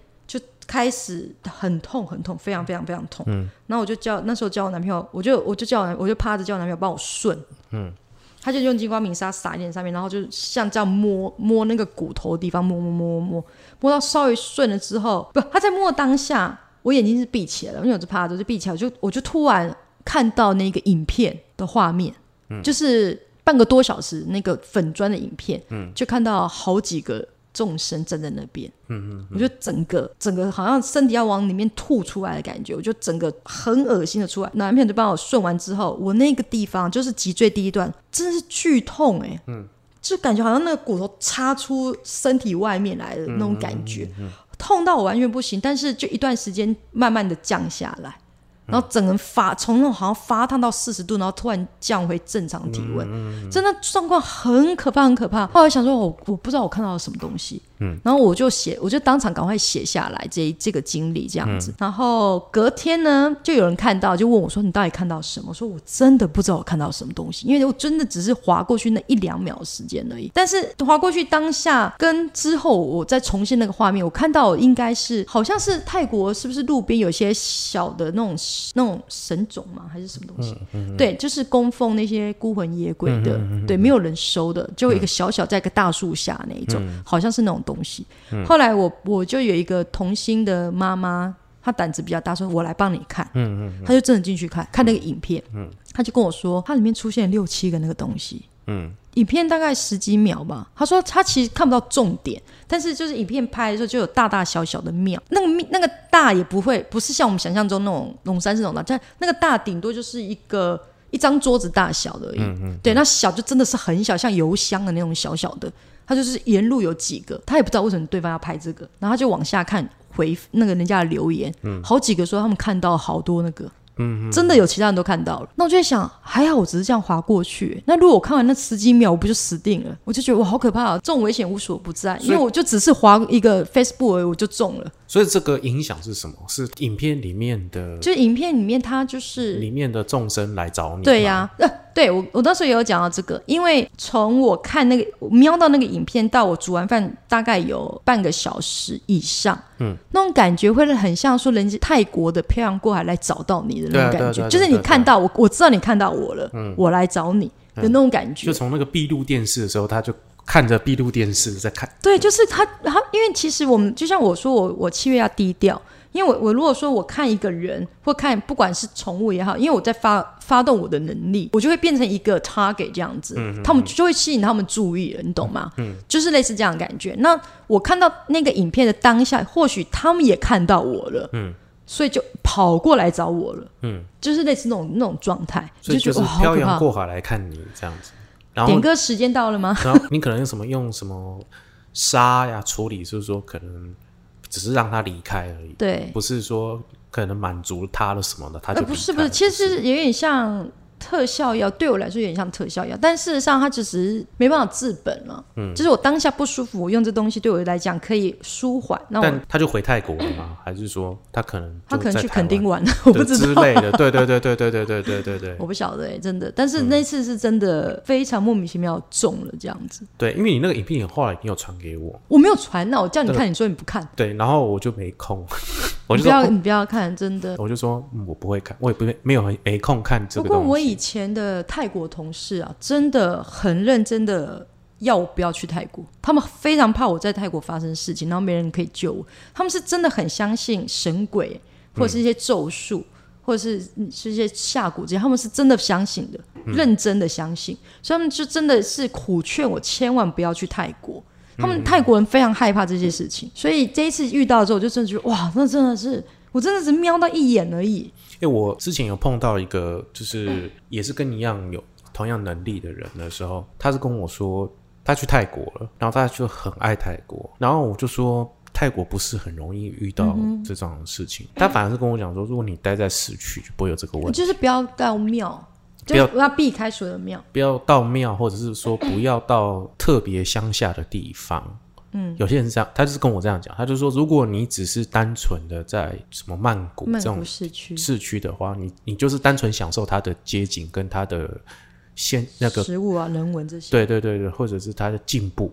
开始很痛很痛，非常非常非常痛。然后我就叫那时候叫我男朋友，我就我就叫我男我就趴着叫我男朋友帮我顺，嗯。他就用金光明砂撒一点上面，然后就像这样摸摸那个骨头的地方，摸摸摸摸摸，摸到稍微顺了之后，不，他在摸当下，我眼睛是闭起来了，因为我是趴着，就闭起来，我就我就突然看到那个影片的画面，嗯。就是半个多小时那个粉砖的影片，嗯。就看到好几个众生站在那边，嗯嗯我就整个整个好像身体要往里面吐出来的感觉，我就整个很恶心的出来。男朋友就帮我顺完之后，我那个地方就是脊椎第一段，真的是剧痛哎、就感觉好像那个骨头插出身体外面来的那种感觉，痛到我完全不行。但是就一段时间慢慢的降下来。然后整个人发从那种好像发烫到四十度，然后突然降回正常体温，真的状况很可怕，很可怕。后来想说我我不知道我看到了什么东西，嗯，然后我就写，我就当场赶快写下来这这个经历这样子。然后隔天呢，就有人看到，就问我说：“你到底看到什么？”我说：“我真的不知道我看到什么东西，因为我真的只是划过去那一两秒时间而已。但是划过去当下跟之后，我再重现那个画面，我看到应该是好像是泰国是不是路边有些小的那种那种神种吗？还是什么东西？对，就是供奉那些孤魂野鬼的，对，没有人收的，就一个小小在一个大树下那一种，好像是那种东西。后来我我就有一个童心的妈妈，她胆子比较大，说我来帮你看，嗯嗯，她就真的进去看看那个影片，嗯，她就跟我说，它里面出现六七个那个东西，嗯。影片大概十几秒吧。他说他其实看不到重点，但是就是影片拍的时候就有大大小小的庙。那个那个大也不会不是像我们想象中那种龙山寺那种大，但那个大顶多就是一个一张桌子大小的而已。嗯嗯。对，那小就真的是很小，像油箱的那种小小的。他就是沿路有几个，他也不知道为什么对方要拍这个，然后他就往下看回那个人家的留言，好几个说他们看到好多那个。嗯，真的有其他人都看到了，那我就在想，还好我只是这样划过去。那如果我看完那十几秒，我不就死定了？我就觉得哇，好可怕啊！这种危险无所不在，因为我就只是划一个 Facebook 而已，我就中了。所以这个影响是什么？是影片里面的，就影片里面它就是里面的众生来找你。对呀，呃，对我我当时也有讲到这个，因为从我看那个瞄到那个影片到我煮完饭，大概有半个小时以上。嗯，那种感觉会很像说人家泰国的漂洋过海来找到你的那种感觉，就是你看到我，我知道你看到我了，嗯我来找你的那种感觉。就从那个闭路电视的时候，他就。看着闭路电视在看，对，就是他，他因为其实我们就像我说，我我七月要低调，因为我我如果说我看一个人或看不管是宠物也好，因为我在发发动我的能力，我就会变成一个 target 这样子，他们就会吸引他们注意了，你懂吗？嗯，就是类似这样的感觉。那我看到那个影片的当下，或许他们也看到我了，嗯，所以就跑过来找我了，嗯，就是类似那种那种状态，就觉得漂洋过海来看你这样子。点歌时间到了吗？然后你可能用什么用什么沙呀处理，就是说可能只是让他离开而已，对，不是说可能满足他了什么的，他就不是不是，其实有点像。特效药对我来说有点像特效药，但事实上它只是没办法治本了。嗯，就是我当下不舒服，我用这东西对我来讲可以舒缓。那但他就回泰国了吗？还是说他可能他可能去垦丁玩了？我不知道之类的。对对对对对对对对对对，我不晓得哎，真的。但是那次是真的非常莫名其妙中了这样子。对，因为你那个影片后来你有传给我，我没有传那我叫你看，你说你不看。对，然后我就没空。我就不要你不要看，真的。我就说我不会看，我也不没有没空看这个。不过我以前的泰国同事啊，真的很认真的要我不要去泰国，他们非常怕我在泰国发生事情，然后没人可以救我。他们是真的很相信神鬼，或者是一些咒术，或者是是一些下蛊这些，他们是真的相信的，认真的相信，所以他们就真的是苦劝我千万不要去泰国。他们泰国人非常害怕这些事情，所以这一次遇到之后，我就真的觉得哇，那真的是我真的是瞄到一眼而已。因为我之前有碰到一个，就是也是跟你一样有同样能力的人的时候，他是跟我说他去泰国了，然后他就很爱泰国，然后我就说泰国不是很容易遇到这种事情，他反而是跟我讲说，如果你待在市区，就不会有这个问题，就是不要到庙。不要要避开所有的庙，不要到庙，或者是说不要到特别乡下的地方。嗯，有些人是这样，他就是跟我这样讲，他就说，如果你只是单纯的在什么曼谷这种市区。市区的话，你你就是单纯享受它的街景跟它的现那个食物啊、人文这些，对对对对，或者是它的进步。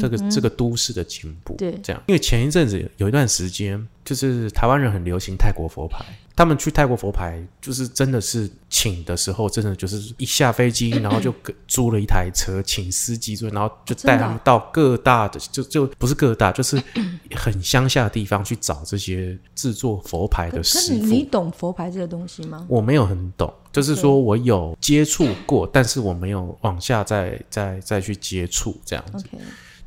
这个这个都市的进步，对，这样，因为前一阵子有一段时间，就是台湾人很流行泰国佛牌，他们去泰国佛牌，就是真的是请的时候，真的就是一下飞机，然后就租了一台车，请司机坐，然后就带他们到各大的，就就不是各大，就是很乡下的地方去找这些制作佛牌的师傅。你懂佛牌这个东西吗？我没有很懂，就是说我有接触过，但是我没有往下再再再去接触这样子。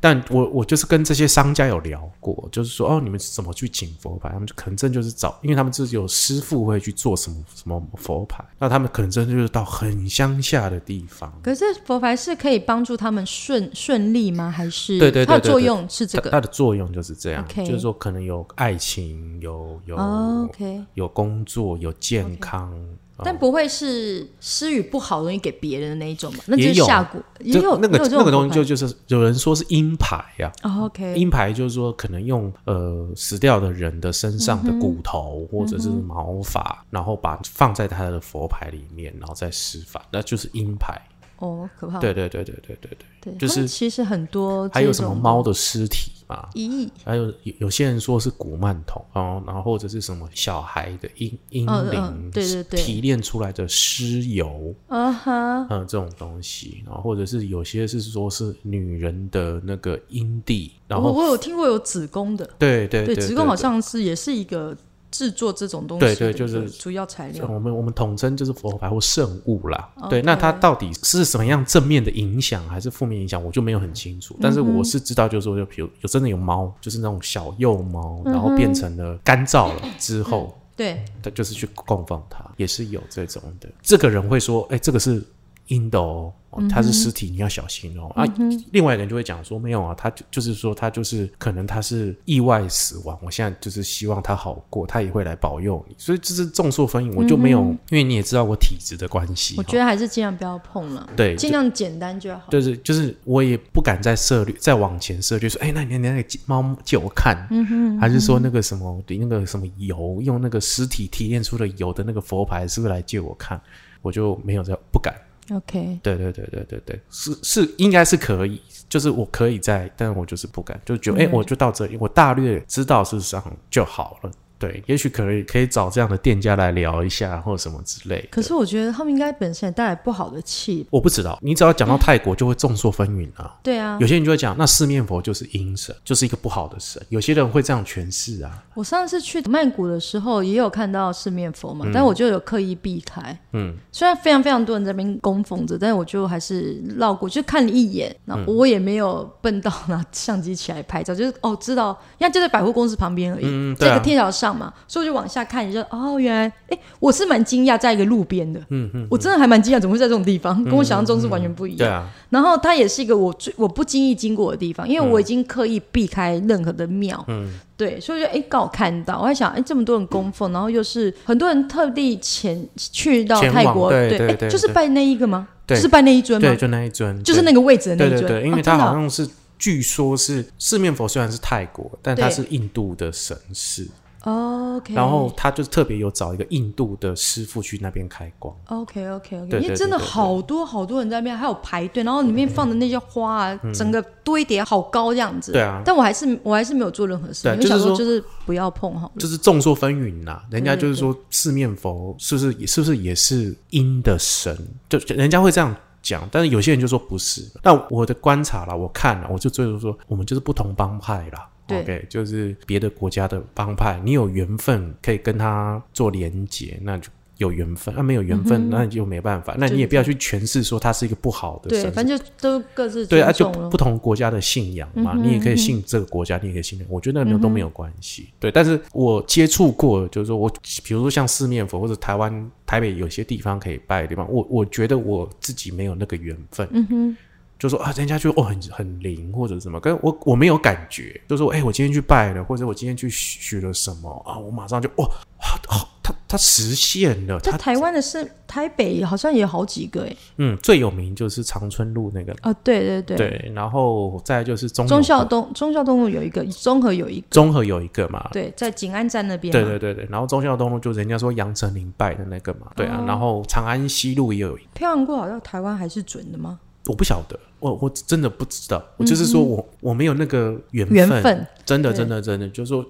但我我就是跟这些商家有聊过，就是说哦，你们怎么去请佛牌？他们就可能真就是找，因为他们自己有师傅会去做什么什么佛牌，那他们可能真的就是到很乡下的地方。可是佛牌是可以帮助他们顺顺利吗？还是对对对，它的作用是这个？它的作用就是这样，就是说可能有爱情，有有 OK，有工作，有健康。但不会是施予不好容易给别人的那一种嘛？那就是下蛊，也有那个那个东西，就就是有人说是阴牌呀。OK，阴牌就是说可能用呃死掉的人的身上的骨头或者是毛发，然后把放在他的佛牌里面，然后再施法，那就是阴牌。哦，可怕。对对对对对对对，对，就是其实很多还有什么猫的尸体嘛？咦，还有有有些人说是古曼童哦，然后或者是什么小孩的婴婴嗯灵，嗯对对对。提炼出来的尸油，啊哈，嗯，这种东西，然后或者是有些是说是女人的那个阴蒂，然后我我有听过有子宫的，对对对，子宫好像是也是一个制作这种东西对对就是主要材料。我们我们统称就是佛牌或圣物啦。对，那它到底是什么样正面的影响还是负面影响，我就没有很清楚。但是我是知道，就是说，就比如有真的有猫，就是那种小幼猫，然后变成了干燥了之后，对，它就是去供奉它，也是有这种的。这个人会说，哎，这个是阴的哦，哦它是尸体，你要小心哦。啊，另外一个人就会讲说，没有啊，他就就是说他就是可能他是意外死亡，我现在就是希望他好过，他也会来保佑你。所以这是众说纷纭，我就没有，因为你也知道我体质的关系，我觉得还是尽量不要碰了，对，尽量简单就好。就是就是我也不敢再涉略，再往前涉略说，哎，那你那个猫借我看，嗯哼，还是说那个什么那个什么油，用那个尸体提炼出的油的那个佛牌，是不是来借我看？我就没有这不敢。OK，对对对对对对，是是应该是可以，就是我可以在，但我就是不敢，就觉得哎、嗯我就到这里，我大略知道事实上就好了。对，也许可以可以找这样的店家来聊一下，或者什么之类。可是我觉得他们应该本身也带来不好的气。我不知道，你只要讲到泰国，就会众说纷纭啊。对啊有，些人就会讲，那四面佛就是阴神，就是一个不好的神。有些人会这样诠释啊。我上次去曼谷的时候也有看到四面佛嘛，但我就有刻意避开。嗯，虽然非常非常多人在那边供奉着，但是我就还是绕过，就看了一眼，然嗯后我也没有笨到拿相机起来拍照，就是哦知道，因为就在百货公司旁边而已，嗯对啊在一个天桥上嘛，所以我就往下看，就哦原来，哎，我是蛮惊讶，在一个路边的，嗯嗯，我真的还蛮惊讶，怎么会在这种地方，跟我想象中是完全不一样。对啊，然后它也是一个我最我不经意经过的地方，因为我已经刻意避开任何的庙，嗯，对，所以就哎刚好看到，我还想哎这么多人供奉，然后又是很多人特地前去到泰国，对对对就是拜那一个吗？对。就是拜那一尊吗？对，？就那一尊，就是那个，位置的那一尊，对对对，因为它好像是，据说是四面佛，虽然是泰国，但它是印度的神寺，哦 OK，然后他就特别有找一个印度的师傅去那边开光。OK OK OK，因为真的好多好多人在那边，还有排队，然后里面放的那些花啊，整个堆叠好高这样子。嗯对啊但我还是我还是没有做任何事就是说想说就是不要碰好了。就是众说纷纭呐，人家就是说四面佛是不是也是不是也是阴的神？就人家会这样讲，但是有些人就说不是。那我的观察啦，我看了，我就最后说，我们就是不同帮派啦。对 OK，就是别的国家的帮派，你有缘分可以跟他做连结，那就有缘分；那、没有缘分，那你就没办法。那你也不要去诠释说他是一个不好的对，神。反正就都各自对啊，就不。同国家的信仰嘛，嗯你也可以信这个国家，你也可以信那个，我觉得那都没有关系。对，但是我接触过，就是说我比如说像四面佛或者台湾台北有些地方可以拜的地方，我我觉得我自己没有那个缘分。嗯哼，就说啊，人家就哦很很灵或者什么，跟我我没有感觉，就说哎、我今天去拜了，或者我今天去许了什么啊，我马上就哇他他实现了，他在台湾的是台北好像也有好几个哎。嗯最有名就是长春路那个，啊，对对对。对，然后再就是中忠永和孝东忠孝东路有一个，中和有一个，中和有一个嘛，对，在景安站那边。对对。对对，然后中孝东路就人家说杨丞琳拜的那个嘛，对啊，哦然后长安西路也有一，漂洋过海到台湾还是准的吗？我不晓得，我我真的不知道，我就是说我我没有那个缘分，缘分。真的真的真的，就是说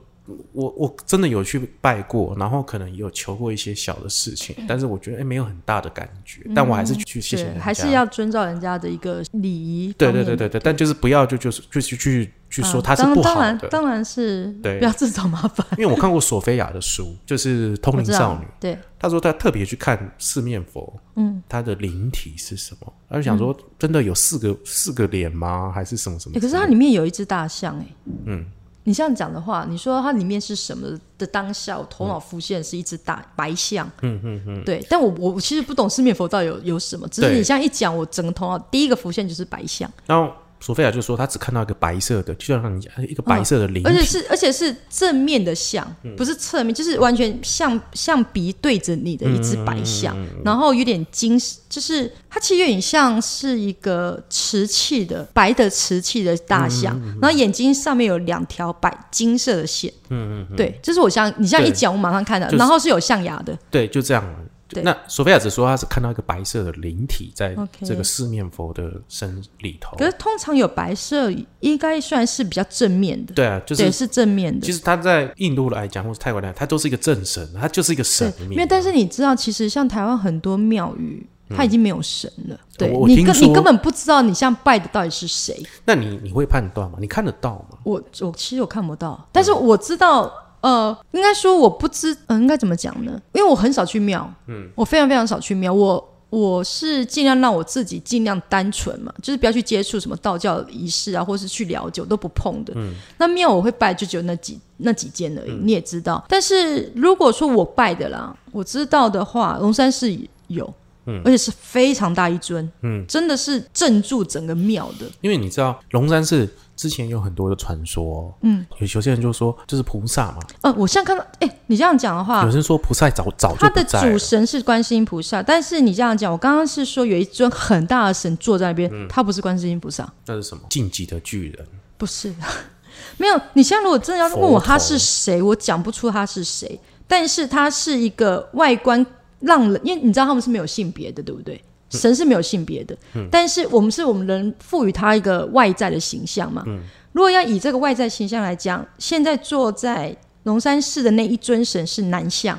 我我真的有去拜过，然后可能有求过一些小的事情，但是我觉得哎没有很大的感觉，但我还是去谢谢人，家，还是要遵照人家的一个礼仪。对对对对对，但就是不要就就是就去去去说他是当不好当然的，当然是对不要自找麻烦。因为我看过索菲亚的书，就是《通灵少女》。，对，他说他特别去看四面佛，嗯，他的灵体是什么？他就想说，真的有四个四个脸吗？还是什么什么可是它里面有一只大象哎、嗯，你这样讲的话，你说它里面是什么的当下，我头脑浮现是一只大白象，嗯嗯嗯，对，但我我其实不懂四面佛到底有有什么，只是你这样一讲，我整个头脑第一个浮现就是白象，然后索菲亚就说，他只看到一个白色的，就像你一个白色的灵而且，是而且是正面的象，嗯。不是侧面，就是完全像像鼻对着你的一只白象，嗯然后有点金，就是它其实有点像是一个瓷器的白的瓷器的大象，嗯然后眼睛上面有两条白金色的线，嗯嗯嗯，对，这是我像你这样一对讲，我马上看到，就是然后是有象牙的，对，就这样。对那索菲亚只说他是看到一个白色的灵体在这个四面佛的身里头。可是通常有白色，应该算是比较正面的，对啊，就对，是是正面的其。实他在印度来讲，或是泰国来讲，他都是一个正神，他就是一个神，明。因为但是你知道，其实像台湾很多庙宇，它已经没有神了。对你根你根本不知道你像拜的到底是谁。那你你会判断吗？你看得到吗？我我其实我看不到，但是我知道，呃，应该说我不知，嗯、应该怎么讲呢？因为我很少去庙，嗯，我非常非常少去庙，我。我是尽量让我自己尽量单纯嘛，就是不要去接触什么道教仪式啊，或是去了解，我都不碰的。嗯，那庙我会拜，就只有那几那几间而已，你也知道。但是如果说我拜的啦，我知道的话，龙山寺有，嗯，而且是非常大一尊，嗯，真的是镇住整个庙的。因为你知道龙山寺之前有很多的传说，嗯，有有些人就说就是菩萨嘛，呃，我现在看到，哎、你这样讲的话有，人说菩萨早早就他的主神是观世音菩萨，但是你这样讲，我刚刚是说有一尊很大的神坐在那嗯边，他不是观世音菩萨，那是什么？晋级的巨人，不是，没有。你现在如果真的要问我他是谁，我讲不出他是谁，但是他是一个外观让人，因为你知道他们是没有性别的，对不对？神是没有性别的，但是我们是我们人赋予他一个外在的形象嘛。如果要以这个外在形象来讲，现在坐在龙山寺的那一尊神是男相，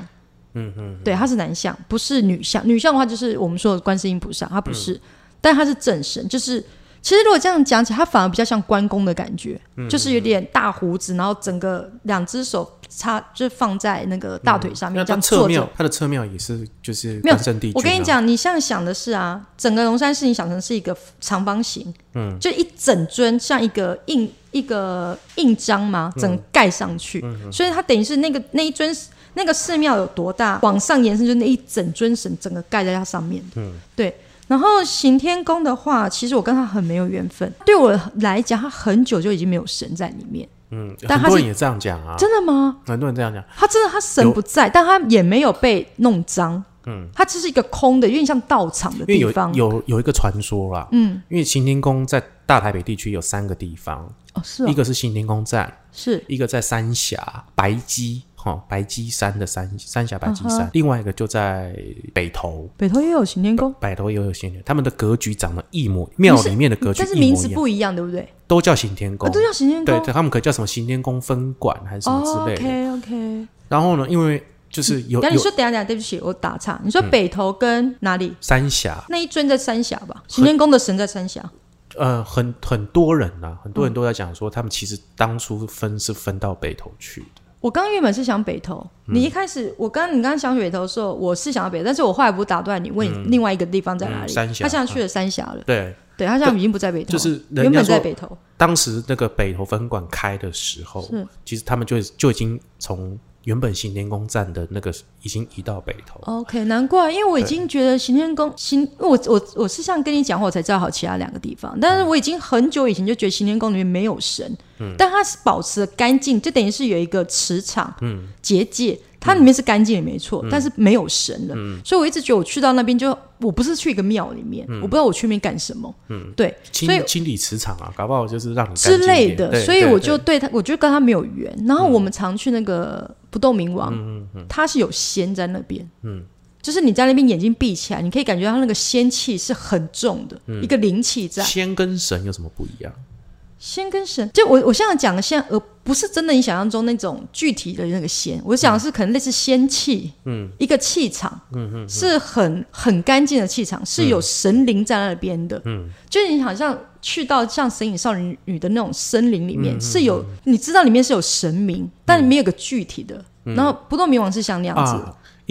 嗯嗯，对，他是男相，不是女相。女相的话就是我们说的观世音菩萨，他不是，但他是正神，就是。其实如果这样讲起来，他反而比较像关公的感觉，就是有点大胡子，然后整个两只手插，就是放在那个大腿上面，那他这样坐着侧庙，。他的侧庙也是就是没有关圣帝君、啊。我跟你，讲，你像想的是啊，整个龙山寺你想成是一个长方形，嗯，就一整尊像一个印一个印章嘛，整盖上去，所以它等于是那个那一尊那个寺庙有多大，往上延伸，就那一整尊神整个盖在它上面，嗯，对。然后行天宫的话，其实我跟他很没有缘分，对我来讲，他很久就已经没有神在里面，嗯，但他是很多人也这样讲啊，真的吗？很多人这样讲。他真的他神不在，但他也没有被弄脏，嗯，他只是一个空的，有点像道场的地方。有有一个传说啦，嗯，因为行天宫在大台北地区有三个地方，哦，是一哦，个是行天宫站，是。一个在三峡白鸡，哈、白鸡山的山三峡白鸡山，另外一个就在北投，北投也有行天宫，北投也有行天，他们的格局长得一模，庙里面的格局但是名字不一样，对不对？都叫行天宫啊，，都叫行天对，宫。对他们可以叫什么行天宫分馆还是什么哦之类的。，OK OK。然后呢，因为就是有你说，等下等下，对不起，我打岔。你说北头跟哪里？三峡，那一尊在三峡吧？行天宫的神在三峡。呃，很很多人呐、很嗯多人都在讲说，他们其实当初分是分到北头去的。我刚刚原本是想北投，嗯。你一开始我刚你刚刚想北投的时候，我是想要北投，但是我后来不打断你，问你另外一个地方在哪里？嗯三峡。他现在去了三峡了，对，对他现在已经不在北投，就是原本在北投。当时那个北投分馆开的时候，其实他们就就已经从原本行天宫站的那个已经移到北投。OK，难怪，因为我已经觉得行天宫行，我我我是像跟你讲话，我才知道好其他两个地方，但是我已经很久以前就觉得行天宫里面没有神，嗯。但它是保持了干净，就等于是有一个磁场，嗯，结界。它里面是干净也没错，但是没有神了，所以我一直觉得我去到那边就我不是去一个庙里面，我不知道我去那边干什么，嗯，对，所以清清理磁场啊，搞不好就是让你之类的，所以我就对他，我就跟他没有缘。然后我们常去那个不动明王，他是有仙在那边，嗯，就是你在那边眼睛闭起来，你可以感觉到那个仙气是很重的，一个灵气在。仙跟神有什么不一样？仙跟神，就我我现在讲的仙，而不是真的你想象中那种具体的那个仙，我讲的是可能类似仙气，嗯，一个气场，嗯嗯，是很很干净的气场，是有神灵在那边的，嗯，就是你好像去到像《神隐少女》的那种森林里面，是有你知道里面是有神明，但没有个具体的，然后不动明王是像那样子，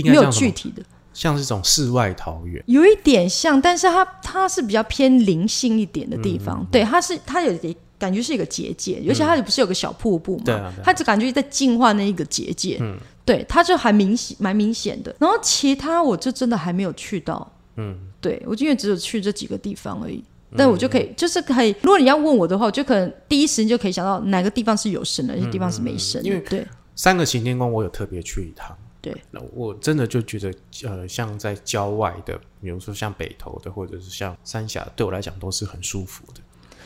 没有？具体的。像是这种世外桃源。有一点像，但是它它是比较偏灵性一点的地嗯方。对，它是它有点感觉是一个结界，尤其它不是有个小瀑布嘛，它就感觉在净化那一个结界。嗯，对，它就还明显蛮明显的。然后其他我就真的还没有去到。嗯，对我因为只有去这几个地方而已。但我就可以，就是可以。如果你要问我的话，我就可能第一时间就可以想到哪个地方是有神的，哪些地方是没神的。因为对三个行天宫我有特别去一趟，对，那我真的就觉得，呃，像在郊外的，比如说像北投的，或者是像三峡，对我来讲都是很舒服的。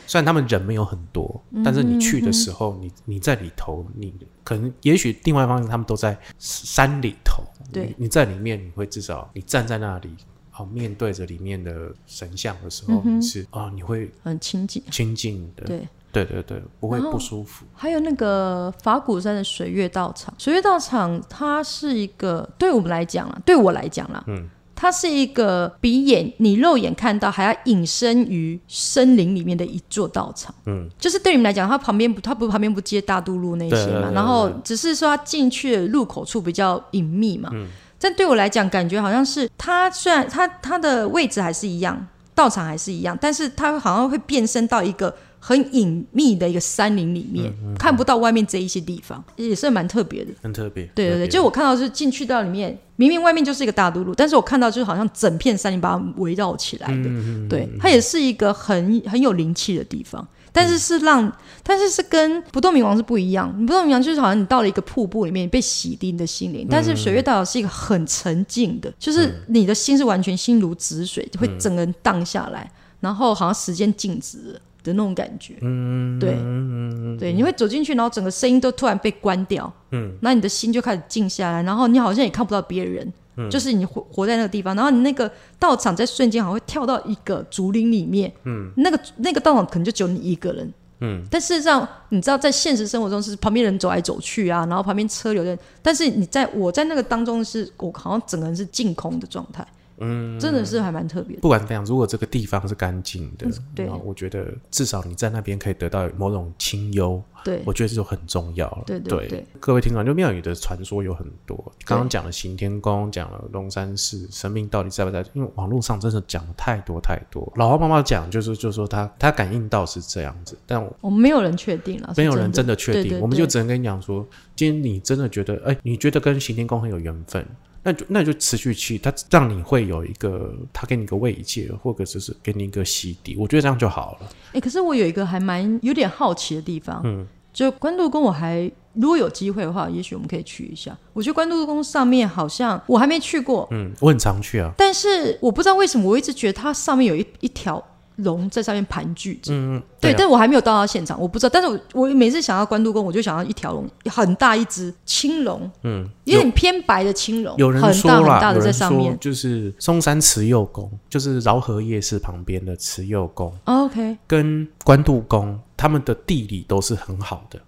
虽然他们人没有很多，但是你去的时候，你你在里头，你可能也许另外一方面他们都在山里头，对。你你在里面，你会至少你站在那里，哦，面对着里面的神像的时候，是啊、你会很亲近。亲近的，对，对对对，不会不舒服。还有那个法鼓山的水月道场，水月道场它是一个对我们来讲啦，对我来讲啦，嗯，它是一个比眼你肉眼看到还要隐身于森林里面的一座道场。嗯，就是对你们来讲，它旁边不，它不旁边不接大渡路那些嘛，然后只是说它进去的入口处比较隐秘嘛。嗯但对我来讲，感觉好像是它虽然它它的位置还是一样，道场还是一样，但是它好像会变身到一个很隐秘的一个山林里面，嗯看不到外面这一些地方，也是蛮特别的。很特别。对对对，就我看到是进去到里面，明明外面就是一个大都路，但是我看到就是好像整片山林把它围绕起来的。嗯对，它也是一个很很有灵气的地方，但是是让，但是是跟不动明王是不一样。不动明王就是好像你到了一个瀑布里面，你被洗涤你的心灵，但是水月道是一个很沉静的，就是你的心是完全心如止水，会整个人荡下来，然后好像时间静止了的那种感觉。嗯，对。嗯对，你会走进去，然后整个声音都突然被关掉，嗯，那你的心就开始静下来，然后你好像也看不到别人，嗯。就是你活活在那个地方，然后你那个道场在瞬间好像会跳到一个竹林里面，嗯，那个那个道场可能就只有你一个人。嗯，但事实上，你知道，在现实生活中是旁边人走来走去啊，然后旁边车流的，但是你在我在那个当中是，我好像整个人是净空的状态，嗯，真的是还蛮特别的。不管怎样，如果这个地方是干净的，对我觉得至少你在那边可以得到某种清幽，对我觉得这就很重要了。对对对各位听众，就庙宇的传说有很多，刚刚讲了行天宫，讲了龙山寺，神明到底在不在？因为网络上真的讲了太多太多。老花妈妈讲就是就说他他感应到是这样子，但我我们没有人确定了，没有人真的确定，我们就只能跟你讲说，今天你真的觉得，哎、你觉得跟行天宫很有缘分，那就那就持续去，它让你会有一个，他给你一个慰藉，或者就是给你一个洗涤，我觉得这样就好了。哎、可是我有一个还蛮有点好奇的地方，嗯，就关渡宫，我还如果有机会的话，也许我们可以去一下。我觉得关渡宫上面好像我还没去过，嗯，我很常去啊，但是我不知道为什么，我一直觉得它上面有一一条龙在上面盘踞着。嗯，对，啊但我还没有到到现场，我不知道。但是我我每次想到关渡宫，我就想到一条龙，很大一只青龙，嗯，有点偏白的青龙，有人很大很大的有人说在上面。就是松山慈幼宫，就是饶河夜市旁边的慈幼宫，哦 OK，跟关渡宫，他们的地理都是很好的。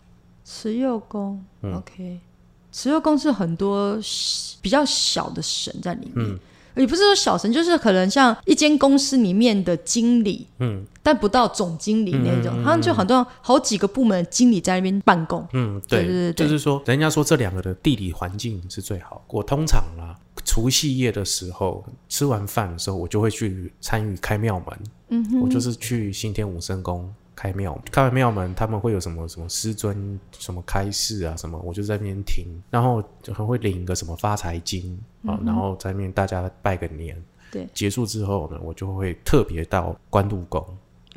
慈幼宫、嗯 o k 慈幼宫是很多比较小的神在里面，嗯也不是说小神，就是可能像一间公司里面的经理，嗯但不到总经理那种，嗯嗯嗯好像就很多好几个部门的经理在那边办公。嗯，对，就是说，人家说这两个的地理环境是最好。我通常啦，除夕夜的时候吃完饭的时候，我就会去参与开庙门。嗯哼，我就是去新天武圣宫开庙，开完庙门，他们会有什么什么师尊什么开示啊什么，我就在那边听，然后就还会领一个什么发财经啊，然后在那边大家拜个年。对，结束之后呢，我就会特别到关渡宫。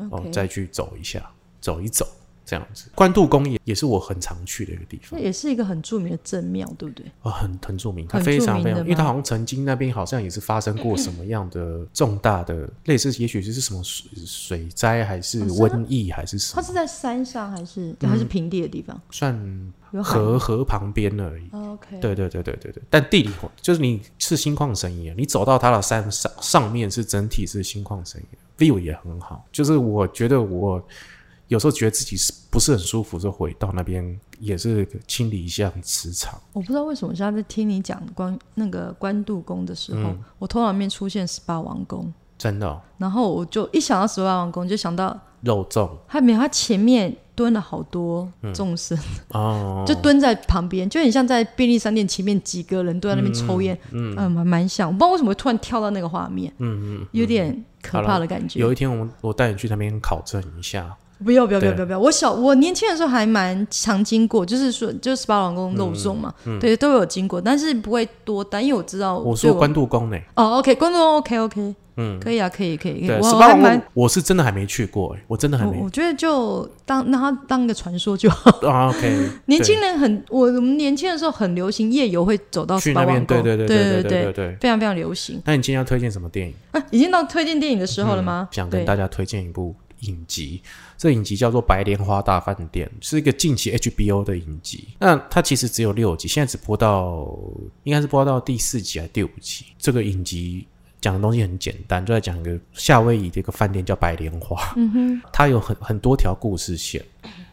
哦再去走一下，走一走，这样子。关渡宫也也是我很常去的一个地方，那也是一个很著名的正庙，对不对？哦，很很著名，它非常非常，因为它好像曾经那边好像也是发生过什么样的重大的，类似也许是什么水水灾，还是瘟疫，还是什么，它是在山上还是还是平地的地方？算河河旁边而已。哦 OK，对对对对对对，但地理就是你是心旷神怡啊，你走到它的山上上面是整体是心旷神怡，view 也很好。就是我觉得我有时候觉得自己是不是很舒服，就回到那边也是清理一下磁场。我不知道为什么现在在听你讲关那个关渡宫的时候，嗯。我头脑里面出现十八王宫，真的、哦、然后我就一想到十八王宫，就想到肉粽。还没有，他前面蹲了好多众生，哦，就蹲在旁边，就很像在便利商店前面几个人蹲在那边抽烟，嗯，蛮蛮像。我不知道为什么会突然跳到那个画面，嗯嗯，有点可怕的感觉。有一天我们我带你去那边考证一下，不要不要不要不要！我小我年轻的时候还蛮常经过，就是说就是十八王宫漏粽嘛，对，都有经过，但是不会多但，因为我知道我说关渡宫呢。哦，OK，关渡宫 OK OK，嗯，可以啊，可以可以。对，十八宫我是真的还没去过，哎，我真的还没。我觉得就当那它当个传说就好啊。OK，年轻人很，我们年轻的时候很流行夜游，会走到去八王宫，对对对对对对对，非常非常流行。那你今天要推荐什么电影啊？已经到推荐电影的时候了吗？想跟大家推荐一部。影集，这影集叫做《白莲花大饭店》，是一个近期 HBO 的影集。那它其实只有六集，现在只播到应该是播到第四集还是第五集。这个影集讲的东西很简单，就在讲一个夏威夷的一个饭店叫白莲花，嗯哼，它有很很多条故事线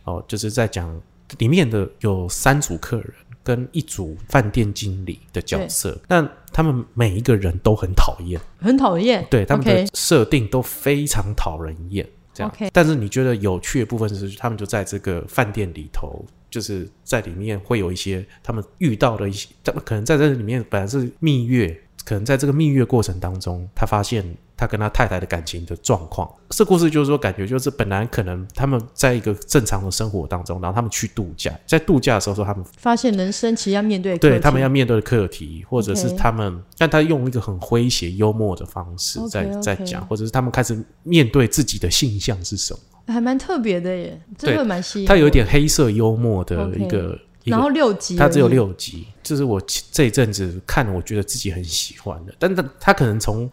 哦，就是在讲里面的有三组客人。跟一组饭店经理的角色，但他们每一个人都很讨厌，很讨厌，对他们的设定都非常讨人厌。这样。OK 但是你觉得有趣的部分是，他们就在这个饭店里头，就是在里面会有一些他们遇到的一些，他们可能在这里面本来是蜜月，可能在这个蜜月过程当中，他发现他跟他太太的感情的状况。这故事就是说，感觉就是本来可能他们在一个正常的生活当中，然后他们去度假，在度假的时候说他们发现人生其实要面对对他们要面对的课题，或者是他们，但他用一个很诙谐幽默的方式在在讲，或者是他们开始面对自己的性向是什么。还蛮特别的耶，真的蛮吸引他。有一点黑色幽默的一个然后，六集，它只有，六集，这是我这一阵子看，我觉得自己很喜欢的。但他他可能从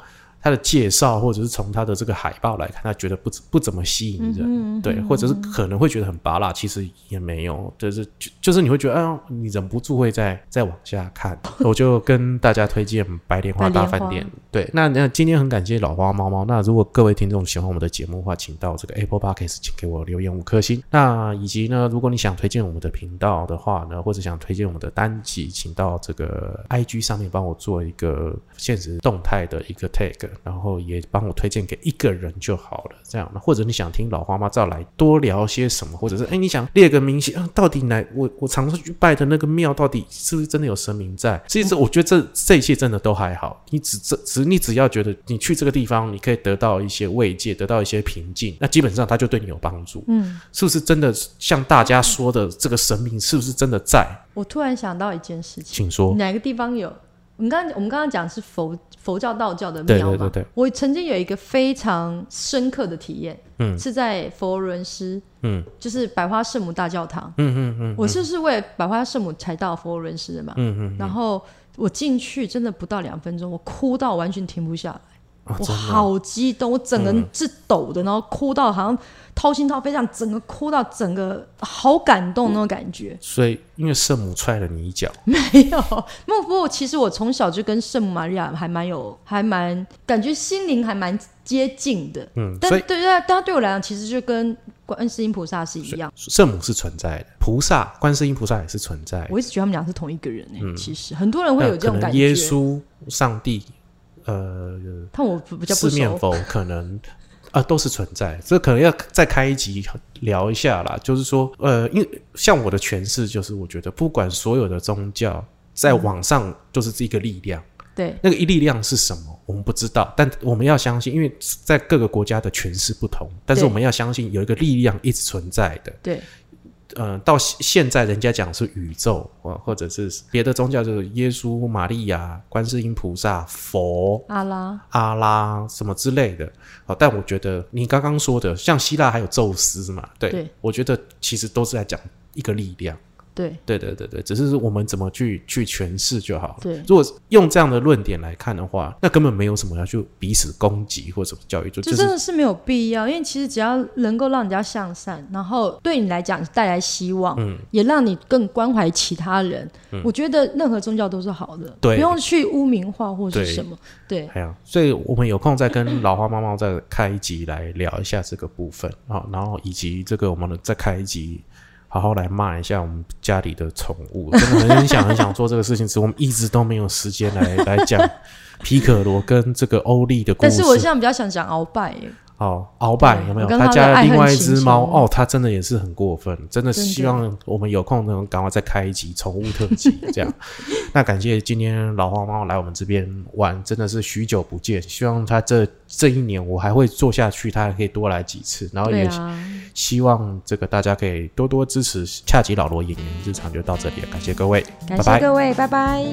他的介绍，或者是从他的这个海报来看，他觉得不不怎么吸引人，嗯对，或者是可能会觉得很拔辣，其实也没有，就是就就是你会觉得，啊，你忍不住会再再往下看。我就跟大家推荐《白莲花大饭店》。对，那那今天很感谢老花猫猫。那如果各位听众喜欢我们的节目的话，请到这个 Apple Podcast 请给我留言五颗星。那以及呢，如果你想推荐我们的频道的话呢，或者想推荐我们的单集，请到这个 IG 上面帮我做一个现实动态的一个 tag，然后也帮我推荐给一个人就好了。这样，或者你想听老花妈再来多聊些什么，或者是哎你想列个明星啊，到底哪我我常常去拜的那个庙到底是不是真的有神明在？其实我觉得这这一切真的都还好，你只这只你只要觉得你去这个地方，你可以得到一些慰藉，得到一些平静，那基本上他就对你有帮助。嗯，是不是真的像大家说的这个神明是不是真的在？我突然想到一件事情，请说。哪个地方有？我们刚刚我们刚刚讲是佛佛教、道教的庙嘛？对对对我曾经有一个非常深刻的体验，嗯是在佛罗伦斯，嗯就是百花圣母大教堂。嗯嗯嗯我就是为百花圣母才到佛罗伦斯的嘛。嗯嗯，然后我进去真的不到两分钟，我哭到完全停不下来。啊，我好激动，我整个人是抖的，然后哭到好像掏心掏肺这样，整个哭到整个好感动那种感觉。所以因为圣母踹了你一脚，没有，不不过其实我从小就跟圣母玛利亚还蛮有，还蛮感觉心灵还蛮接近的。嗯，但对对，但对我来讲，其实就跟观世音菩萨是一样。圣母是存在的，菩萨、观世音菩萨也是存在的。我一直觉得他们俩是同一个人诶、其实很多人会有这种感觉。耶稣、上帝，呃，但我比较不熟。四面佛可能啊、都是存在。这可能要再开一集聊一下啦。就是说，呃，因为像我的诠释，就是我觉得不管所有的宗教，在网上就是这一个力量。对那个一力量是什么，我们不知道，但我们要相信，因为在各个国家的诠释不同，但是我们要相信有一个力量一直存在的。对呃，到现现在人家讲是宇宙啊，或者是别的宗教，就是耶稣、玛利亚、观世音菩萨、佛、阿拉，阿拉什么之类的。好，但我觉得你刚刚说的，像希腊还有宙斯嘛，对，对我觉得其实都是在讲一个力量。对。对对对对，只是我们怎么去去诠释就好了。对。如果用这样的论点来看的话，那根本没有什么要去彼此攻击或者什么教育，就就是真的是没有必要，因为其实只要能够让人家向善，然后对你来讲带来希望，嗯。也让你更关怀其他人，我觉得任何宗教都是好的，对。不用去污名化或是什么，对。哎呀，所以我们有空再跟老花猫猫再开一集来聊一下这个部分啊，然后以及这个我们再开一集。好好来骂一下我们家里的宠物，真的很想很想做这个事情，只是我们一直都没有时间来来讲皮可罗跟这个欧丽的故事。但是我现在比较想讲鳌拜耶，哦，鳌拜有没有？他家的另外一只猫哦，他真的也是很过分，真的希望我们有空能赶快再开一集宠物特辑，这样。那感谢今天老花猫来我们这边玩，真的是许久不见，希望他这这一年我还会做下去，他还可以多来几次，然后也希望这个大家可以多多支持恰吉老罗演员日常就到这里了，感谢各位，感谢各位，拜拜